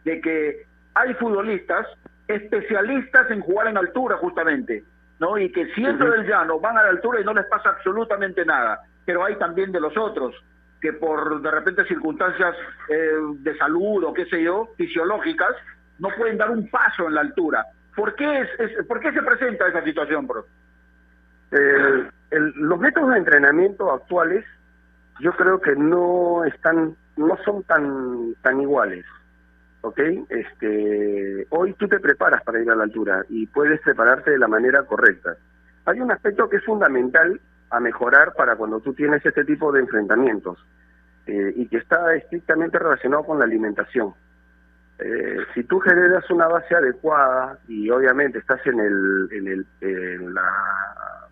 de que hay futbolistas especialistas en jugar en altura justamente, ¿no? Y que siendo del llano van a la altura y no les pasa absolutamente nada. Pero hay también de los otros que por de repente circunstancias eh, de salud o qué sé yo, fisiológicas, no pueden dar un paso en la altura. ¿Por qué, es, ¿por qué se presenta esa situación, bro? los métodos de entrenamiento actuales yo creo que no están, no son tan, tan iguales. ¿Ok? Este, hoy tú te preparas para ir a la altura y puedes prepararte de la manera correcta. Hay un aspecto que es fundamental a mejorar para cuando tú tienes este tipo de enfrentamientos eh, y que está estrictamente relacionado con la alimentación. Eh, si tú generas una base adecuada y obviamente estás en, el, en, el, en, la,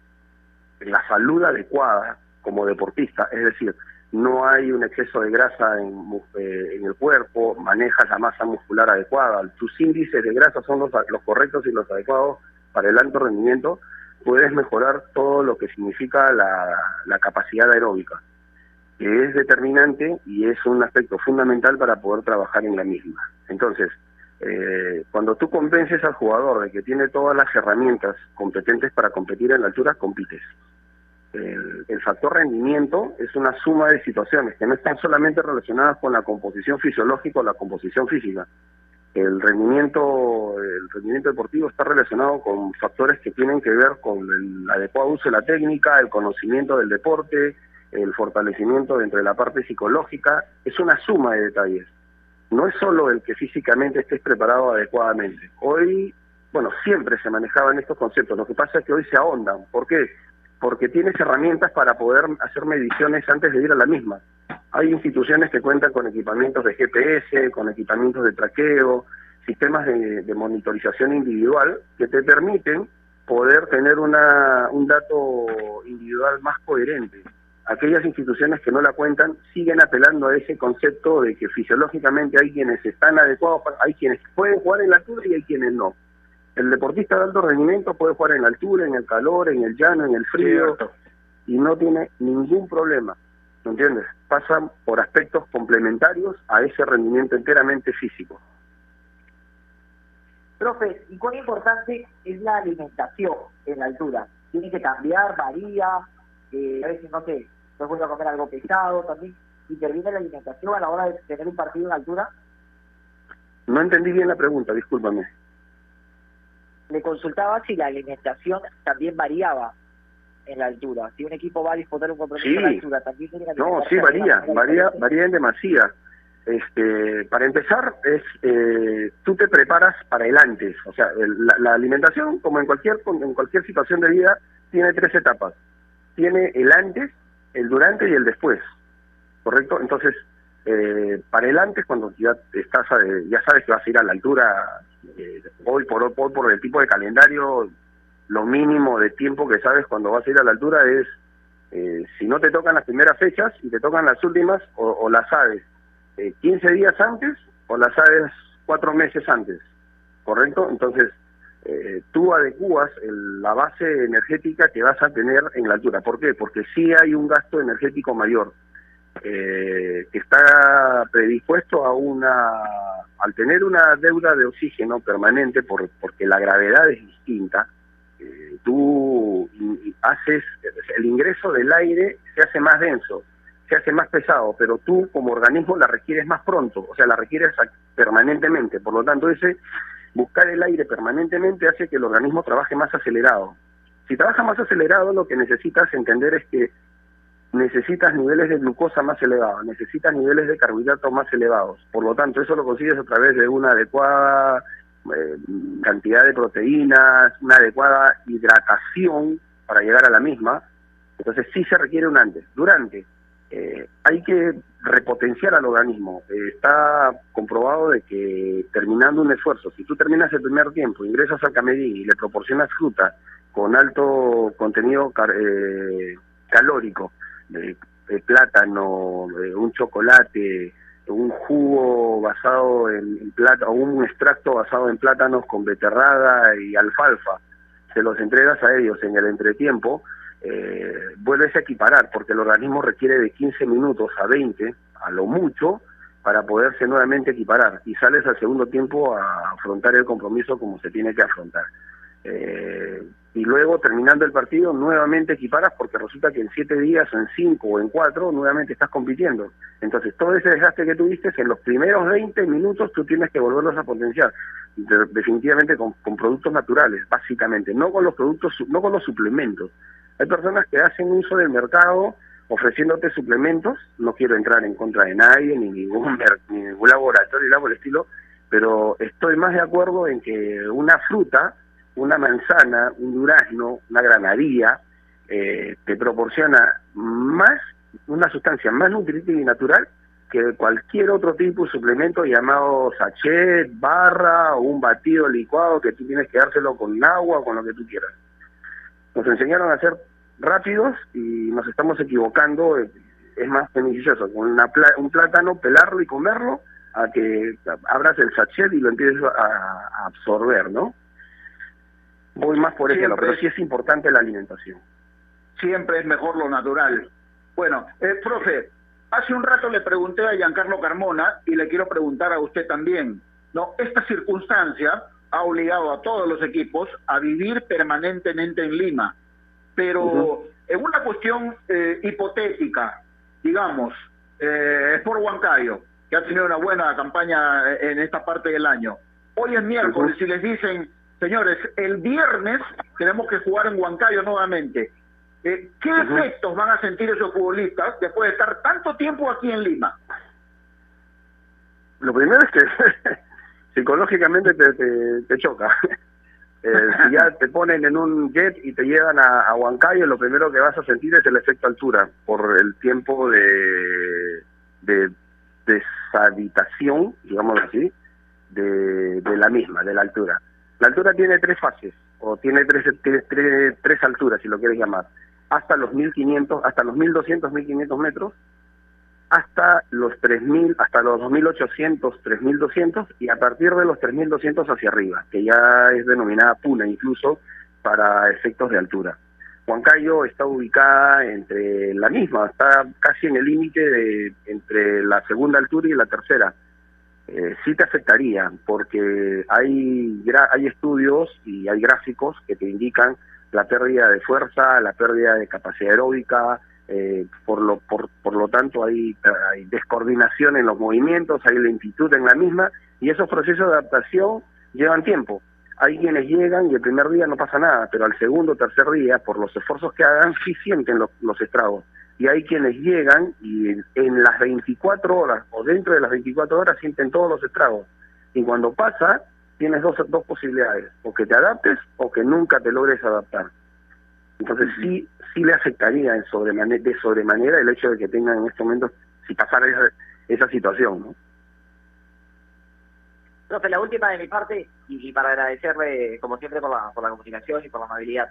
en la salud adecuada, como deportista, es decir, no hay un exceso de grasa en, eh, en el cuerpo, manejas la masa muscular adecuada, tus índices de grasa son los, los correctos y los adecuados para el alto rendimiento, puedes mejorar todo lo que significa la, capacidad aeróbica, que es determinante y es un aspecto fundamental para poder trabajar en la misma. Entonces, eh, cuando tú convences al jugador de que tiene todas las herramientas competentes para competir en la altura, compites el, factor rendimiento es una suma de situaciones que no están solamente relacionadas con la composición fisiológica o la composición física. El rendimiento, el rendimiento deportivo está relacionado con factores que tienen que ver con el adecuado uso de la técnica, el conocimiento del deporte, el fortalecimiento entre la parte psicológica, es una suma de detalles. No es solo el que físicamente estés preparado adecuadamente. Hoy, bueno, siempre se manejaban estos conceptos, lo que pasa es que hoy se ahondan. ¿Por qué? Porque tienes herramientas para poder hacer mediciones antes de ir a la misma. Hay instituciones que cuentan con equipamientos de GPS, con equipamientos de traqueo, sistemas de, monitorización individual que te permiten poder tener una, un dato individual más coherente. Aquellas instituciones que no la cuentan siguen apelando a ese concepto de que fisiológicamente hay quienes están adecuados, hay quienes pueden jugar en la altura y hay quienes no. El deportista de alto rendimiento puede jugar en la altura, en el calor, en el llano, en el frío, y no tiene ningún problema, ¿me entiendes? Pasan por aspectos complementarios a ese rendimiento enteramente físico. Profe, ¿y cuán importante es la alimentación en la altura? ¿Tiene que cambiar, varía? Eh, a veces, no sé, no puedo comer algo pesado también. ¿Interviene la alimentación a la hora de tener un partido en altura? No entendí bien la pregunta, discúlpame. Le consultaba si la alimentación también variaba en la altura. Si un equipo va a disputar un compromiso en la altura, también tiene que No, sí varía, varía, varía en demasía. Este, para empezar, es eh, tú te preparas para el antes. O sea, la, la, alimentación, como en cualquier en cualquier situación de vida, tiene tres etapas. Tiene el antes, el durante y el después. ¿Correcto? Entonces, eh, para el antes, cuando ya estás, eh, ya sabes que vas a ir a la altura, eh, hoy por hoy por el tipo de calendario, lo mínimo de tiempo que sabes cuando vas a ir a la altura es eh, si no te tocan las primeras fechas y te tocan las últimas, o, o las sabes eh, 15 días antes o las sabes cuatro meses antes, ¿correcto? Entonces, eh, tú adecuas el, la base energética que vas a tener en la altura. ¿Por qué? Porque sí hay un gasto energético mayor eh, que está predispuesto a una, al tener una deuda de oxígeno permanente, por, porque la gravedad es distinta, eh, tú haces, el ingreso del aire se hace más denso, se hace más pesado, pero tú como organismo la requieres más pronto, o sea, la requieres permanentemente. Por lo tanto, ese buscar el aire permanentemente hace que el organismo trabaje más acelerado. Si trabaja más acelerado, lo que necesitas entender es que necesitas niveles de glucosa más elevados, necesitas niveles de carbohidratos más elevados. Por lo tanto, eso lo consigues a través de una adecuada eh, cantidad de proteínas, una adecuada hidratación para llegar a la misma. Entonces sí se requiere un antes. Durante, eh, hay que repotenciar al organismo. Está comprobado de que terminando un esfuerzo, si tú terminas el primer tiempo, ingresas al camerín y le proporcionas fruta con alto contenido eh, calórico, de, plátano, un chocolate, un jugo basado en, plátano, un extracto basado en plátanos con beterraga y alfalfa, se los entregas a ellos en el entretiempo, eh, vuelves a equiparar, porque el organismo requiere de 15 minutos a 20, a lo mucho, para poderse nuevamente equiparar, y sales al segundo tiempo a afrontar el compromiso como se tiene que afrontar. Eh, y luego, terminando el partido, nuevamente equiparas porque resulta que en siete días, o en cinco, o en cuatro, nuevamente estás compitiendo. Entonces, todo ese desgaste que tuviste, en los primeros 20 minutos tú tienes que volverlos a potenciar, de, definitivamente con, productos naturales, básicamente, no con los productos, no con los suplementos. Hay personas que hacen uso del mercado ofreciéndote suplementos, no quiero entrar en contra de nadie, ni ningún, ni ningún laboratorio, nada por el estilo, pero estoy más de acuerdo en que una fruta, una manzana, un durazno, una granadilla, eh, te proporciona más, una sustancia más nutritiva y natural que cualquier otro tipo de suplemento llamado sachet, barra o un batido licuado que tú tienes que dárselo con agua o con lo que tú quieras. Nos enseñaron a ser rápidos y nos estamos equivocando, es más beneficioso con una un plátano pelarlo y comerlo a que abras el sachet y lo empieces a, a absorber, ¿no? Voy más por eso, pero sí es importante la alimentación. Siempre es mejor lo natural. Bueno, eh, profe, hace un rato le pregunté a Giancarlo Carmona y le quiero preguntar a usted también. No, esta circunstancia ha obligado a todos los equipos a vivir permanentemente en Lima, pero uh -huh. en una cuestión eh, hipotética, digamos, eh, por Huancayo, que ha tenido una buena campaña en esta parte del año. Hoy es miércoles uh -huh. y les dicen, señores, el viernes tenemos que jugar en Huancayo nuevamente. Eh, ¿Qué uh -huh. efectos van a sentir esos futbolistas después de estar tanto tiempo aquí en Lima? Lo primero es que psicológicamente te, te, te choca. Eh, si ya te ponen en un jet y te llevan a, a Huancayo, lo primero que vas a sentir es el efecto altura, por el tiempo de, de deshabitación, digamos así, de, de la misma, de la altura. La altura tiene tres fases, o tiene tres, tres, tres, alturas, si lo quieres llamar. Hasta los 1500, hasta los 1200, 1500 metros, hasta los 3000, hasta los 2800, 3200 y a partir de los 3200 hacia arriba, que ya es denominada puna incluso para efectos de altura. Huancayo está ubicada entre la misma, está casi en el límite de entre la segunda altura y la tercera. Eh, sí te afectaría porque hay hay estudios y hay gráficos que te indican la pérdida de fuerza, la pérdida de capacidad aeróbica, eh, por lo por, por lo tanto hay, hay descoordinación en los movimientos, hay lentitud en la misma y esos procesos de adaptación llevan tiempo. Hay quienes llegan y el primer día no pasa nada, pero al segundo o tercer día, por los esfuerzos que hagan, sí sienten los, los estragos. Y hay quienes llegan y en, en las 24 horas o dentro de las 24 horas sienten todos los estragos. Y cuando pasa, tienes dos, dos posibilidades, o que te adaptes o que nunca te logres adaptar. Entonces sí sí le afectaría en sobremanera, de sobremanera el hecho de que tengan en este momento, si pasara esa, esa situación, ¿no? Profe, la última de mi parte, y, y para agradecerle, como siempre, por la, por la comunicación y por la amabilidad.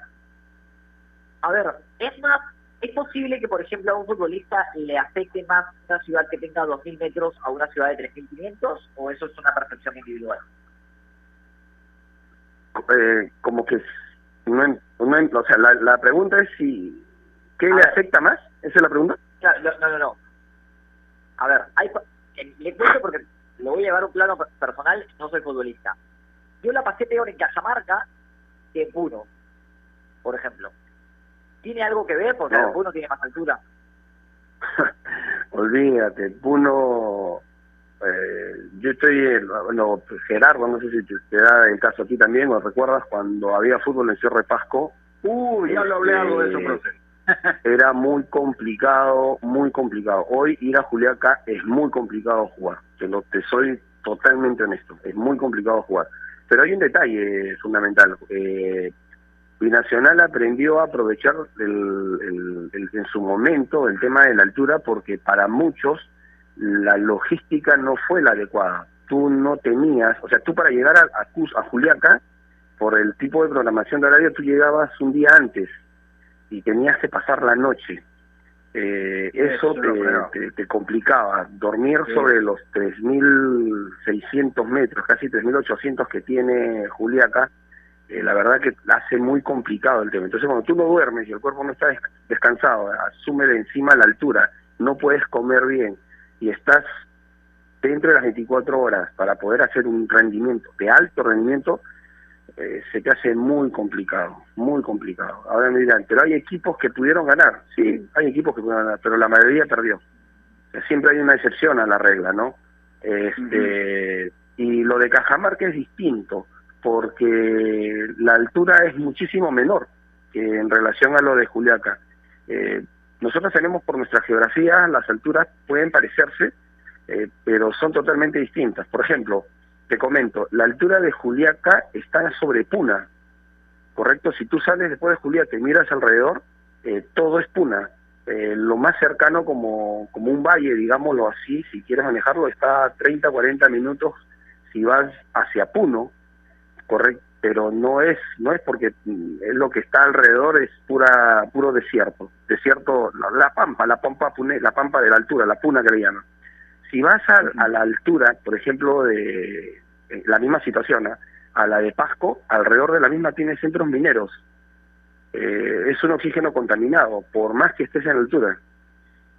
A ver, es más, ¿es posible que, por ejemplo, a un futbolista le afecte más una ciudad que tenga 2.000 metros a una ciudad de 3.500? ¿O eso es una percepción individual? Eh, como que no, no, o sea, la, la pregunta es si ¿qué le afecta más? ¿Esa es la pregunta? Claro, no, no, no. A ver, hay, le cuento porque lo voy a llevar a un plano personal, no soy futbolista. Yo la pasé peor en Cajamarca que en Puno, por ejemplo. ¿Tiene algo que ver? Porque No. Puno tiene más altura. Olvídate, Puno, eh, yo estoy, en- bueno, Gerardo, no sé si te, te da el caso a ti también, o recuerdas cuando había fútbol en Cerro de Pasco, Uy, ya lo hablé algo de eso, Este, profe. era muy complicado, muy complicado. Hoy ir a Juliaca es muy complicado jugar, te, lo, te soy totalmente honesto, es muy complicado jugar. Pero hay un detalle fundamental. Eh, Binacional aprendió a aprovechar el, el- el- en su momento el tema de la altura porque para muchos la logística no fue la adecuada. Tú no tenías, o sea, tú para llegar a, a, Cus- a Juliaca, por el tipo de programación de horario, tú llegabas un día antes y tenías que pasar la noche. Eh, eso te, te, te complicaba. Dormir Sí. sobre los 3.600 metros, casi 3.800 que tiene Juliaca, eh, la verdad que hace muy complicado el tema. Entonces, cuando tú no duermes y el cuerpo no está des- descansado, asume de encima la altura, no puedes comer bien y estás dentro de las 24 horas para poder hacer un rendimiento de alto rendimiento, eh, se te hace muy complicado, muy complicado. Ahora me dirán, pero hay equipos que pudieron ganar, sí, hay equipos que pudieron ganar, pero la mayoría perdió. Sea, siempre hay una excepción a la regla, ¿no? Este, Y lo de Cajamarca es distinto, porque la altura es muchísimo menor que en relación a lo de Juliaca. Eh, nosotros tenemos por nuestra geografía, las alturas pueden parecerse, eh, pero son totalmente distintas. Por ejemplo, te comento, la altura de Juliaca está sobre Puna, ¿correcto? Si tú sales después de Juliaca y miras alrededor, eh, todo es Puna. Lo más cercano como, como un valle, digámoslo así, si quieres manejarlo, está a 30, 40 minutos si vas hacia Puno, correcto, pero no es no es porque mm, es lo que está alrededor es pura puro desierto, desierto la, la pampa, la pampa pune- la pampa de la altura, la puna que le llaman. Si vas a, a la altura, por ejemplo, de eh, la misma situación, ¿ah? a la de Pasco, alrededor de la misma tiene centros mineros. Eh, es un oxígeno contaminado, por más que estés en altura.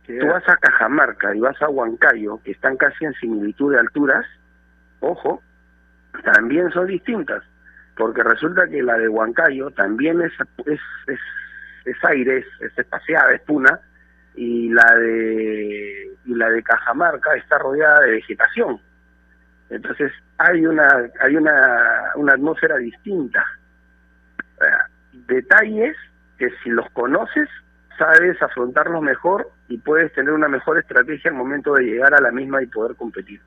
Tú vas a Cajamarca y vas a Huancayo, que están casi en similitud de alturas, ojo, también son distintas, porque resulta que la de Huancayo también es, es, es, es aire, es, es espaciada, es puna, y la de y la de Cajamarca está rodeada de vegetación. Entonces hay una hay una, una atmósfera distinta. Detalles que si los conoces sabes afrontarlos mejor y puedes tener una mejor estrategia al momento de llegar a la misma y poder competir.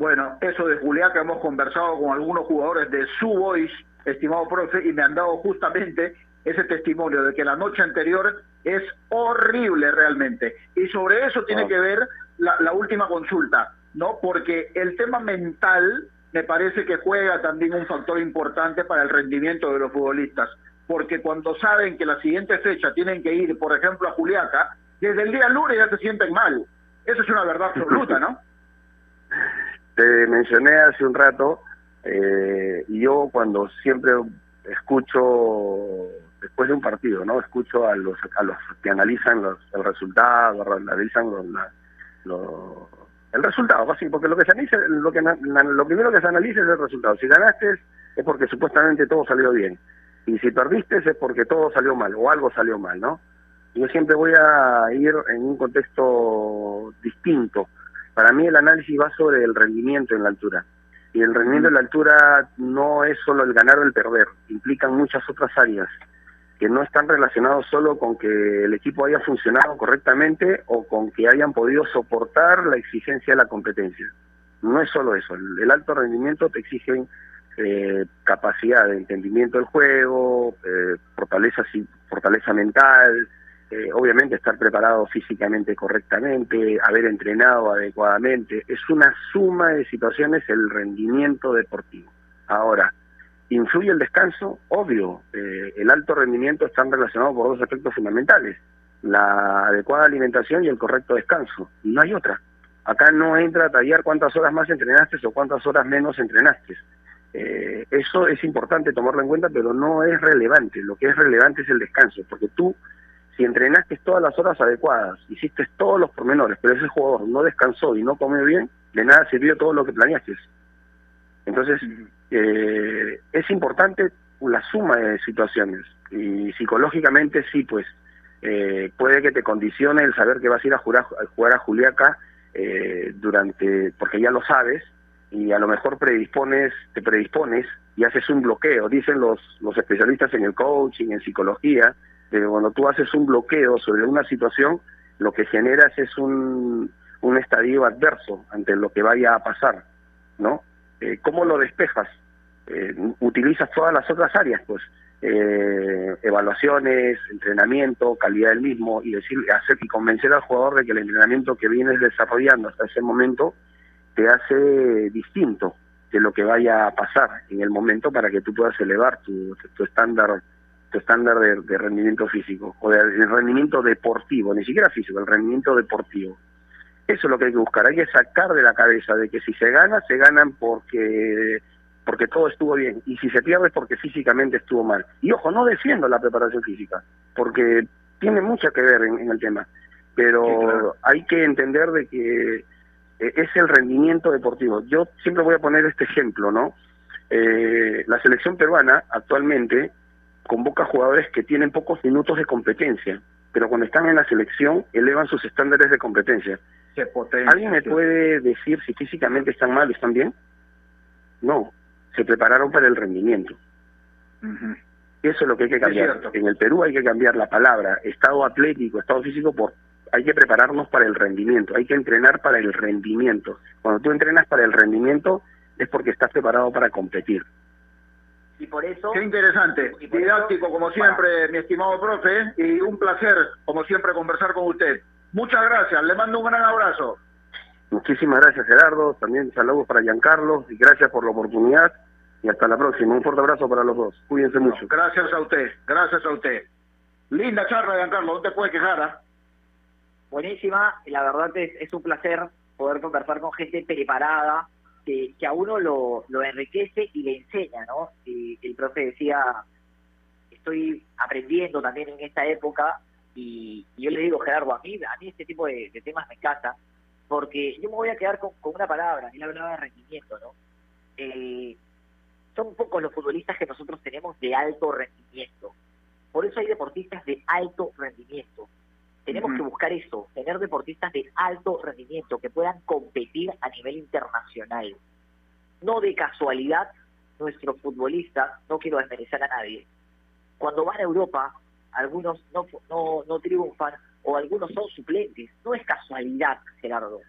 Bueno, eso de Juliaca hemos conversado con algunos jugadores de su voice, estimado profe, y me han dado justamente ese testimonio de que la noche anterior es horrible realmente. Y sobre eso tiene que ver la, la última consulta, ¿no? Porque el tema mental me parece que juega también un factor importante para el rendimiento de los futbolistas. Porque cuando saben que la siguiente fecha tienen que ir, por ejemplo, a Juliaca, desde el día lunes ya se sienten mal. Eso es una verdad absoluta, ¿no? Te mencioné hace un rato, eh, yo cuando siempre escucho, después de un partido, ¿no? Escucho a los, a los que analizan los, el resultado, analizan el resultado, así, porque lo que se analiza, lo que lo primero que se analiza es el resultado. Si ganaste es porque supuestamente todo salió bien. Y si perdiste es porque todo salió mal o algo salió mal, ¿no? Yo siempre voy a ir en un contexto distinto. Para mí el análisis va sobre el rendimiento en la altura. Y el rendimiento en la altura no es solo el ganar o el perder, implican muchas otras áreas que no están relacionados solo con que el equipo haya funcionado correctamente o con que hayan podido soportar la exigencia de la competencia. No es solo eso, el, alto rendimiento te exige eh, capacidad de entendimiento del juego, eh, fortaleza, fortaleza mental, eh, obviamente estar preparado físicamente correctamente, haber entrenado adecuadamente. Es una suma de situaciones el rendimiento deportivo. Ahora, ¿influye el descanso? Obvio, eh, el alto rendimiento están relacionados por dos aspectos fundamentales, la adecuada alimentación y el correcto descanso. No hay otra. Acá no entra a tallar cuántas horas más entrenaste o cuántas horas menos entrenaste. Eh, eso es importante tomarlo en cuenta, pero no es relevante. Lo que es relevante es el descanso, porque tú, si entrenaste todas las horas adecuadas, hiciste todos los pormenores, pero ese jugador no descansó y no comió bien, de nada sirvió todo lo que planeaste. Entonces, eh, es importante la suma de situaciones y psicológicamente sí, pues eh, puede que te condicione el saber que vas a ir a jugar a, jugar a Juliaca eh, durante, porque ya lo sabes y a lo mejor predispones, te predispones y haces un bloqueo. Dicen los, los especialistas en el coaching, en psicología, que cuando tú haces un bloqueo sobre una situación, lo que generas es un, un estadio adverso ante lo que vaya a pasar, ¿no? Eh, ¿Cómo lo despejas? Eh, utilizas todas las otras áreas, pues, eh, evaluaciones, entrenamiento, calidad del mismo, y decir, hacer y convencer al jugador de que el entrenamiento que vienes desarrollando hasta ese momento te hace distinto de lo que vaya a pasar en el momento para que tú puedas elevar tu, tu estándar tu estándar de, de rendimiento físico o de, de rendimiento deportivo, ni siquiera físico, el rendimiento deportivo. Eso es lo que hay que buscar, hay que sacar de la cabeza de que si se gana, se ganan porque porque todo estuvo bien y si se pierde es porque físicamente estuvo mal. Y ojo, no defiendo la preparación física, porque tiene mucho que ver en, en el tema, pero hay que entender de que eh, es el rendimiento deportivo. Yo siempre voy a poner este ejemplo, ¿no? Eh, la selección peruana actualmente convoca jugadores que tienen pocos minutos de competencia, pero cuando están en la selección elevan sus estándares de competencia. Se potencia. ¿Alguien me puede decir si físicamente están mal o están bien? No, se prepararon para el rendimiento. Eso es lo que hay que cambiar. En el Perú hay que cambiar la palabra estado atlético, estado físico por hay que prepararnos para el rendimiento, hay que entrenar para el rendimiento. Cuando tú entrenas para el rendimiento es porque estás preparado para competir. Y por eso... Qué interesante, didáctico eso- como siempre, mi estimado profe, y un placer, como siempre, conversar con usted. Muchas gracias, le mando un gran abrazo. Muchísimas gracias Gerardo, también saludos para Giancarlo y gracias por la oportunidad y hasta la próxima. Un fuerte abrazo para los dos. Cuídense mucho. Gracias a usted, gracias a usted. Linda charla, Giancarlo, no te puedes quejar, ¿ah? buenísima. y La verdad es, es un placer poder conversar con gente preparada, que, que a uno lo, lo enriquece y le enseña, ¿no? Y el profe decía, estoy aprendiendo también en esta época y, y yo le digo, Gerardo, a mí, a mí este tipo de, temas me encanta, porque yo me voy a quedar con, con una palabra, él hablaba de rendimiento, ¿no? Eh, son pocos los futbolistas que nosotros tenemos de alto rendimiento. Por eso hay deportistas de alto rendimiento. Tenemos que buscar eso, tener deportistas de alto rendimiento que puedan competir a nivel internacional. No de casualidad, nuestros futbolistas, no quiero desmerecer a nadie, cuando van a Europa, algunos no, no, no triunfan o algunos son suplentes. No es casualidad, Gerardo.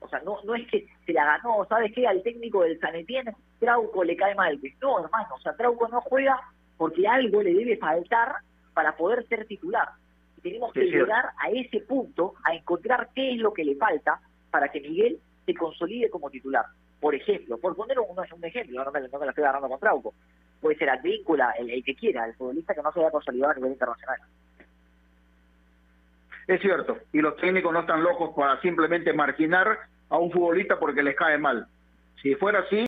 O sea, no, no es que se la ganó, ¿sabes qué? Al técnico del Sanetien, Trauco le cae mal. No, hermano, o sea, Trauco no juega porque algo le debe faltar para poder ser titular. Tenemos que Sí, llegar a ese punto, a encontrar qué es lo que le falta para que Miguel se consolide como titular. Por ejemplo, por poner un, un ejemplo, no me, no me la estoy agarrando con Trauco, puede ser Advíncula, el, el que quiera, el futbolista que no se haya consolidado a nivel internacional. Es cierto, y los técnicos no están locos para simplemente marginar a un futbolista porque les cae mal. Si fuera así,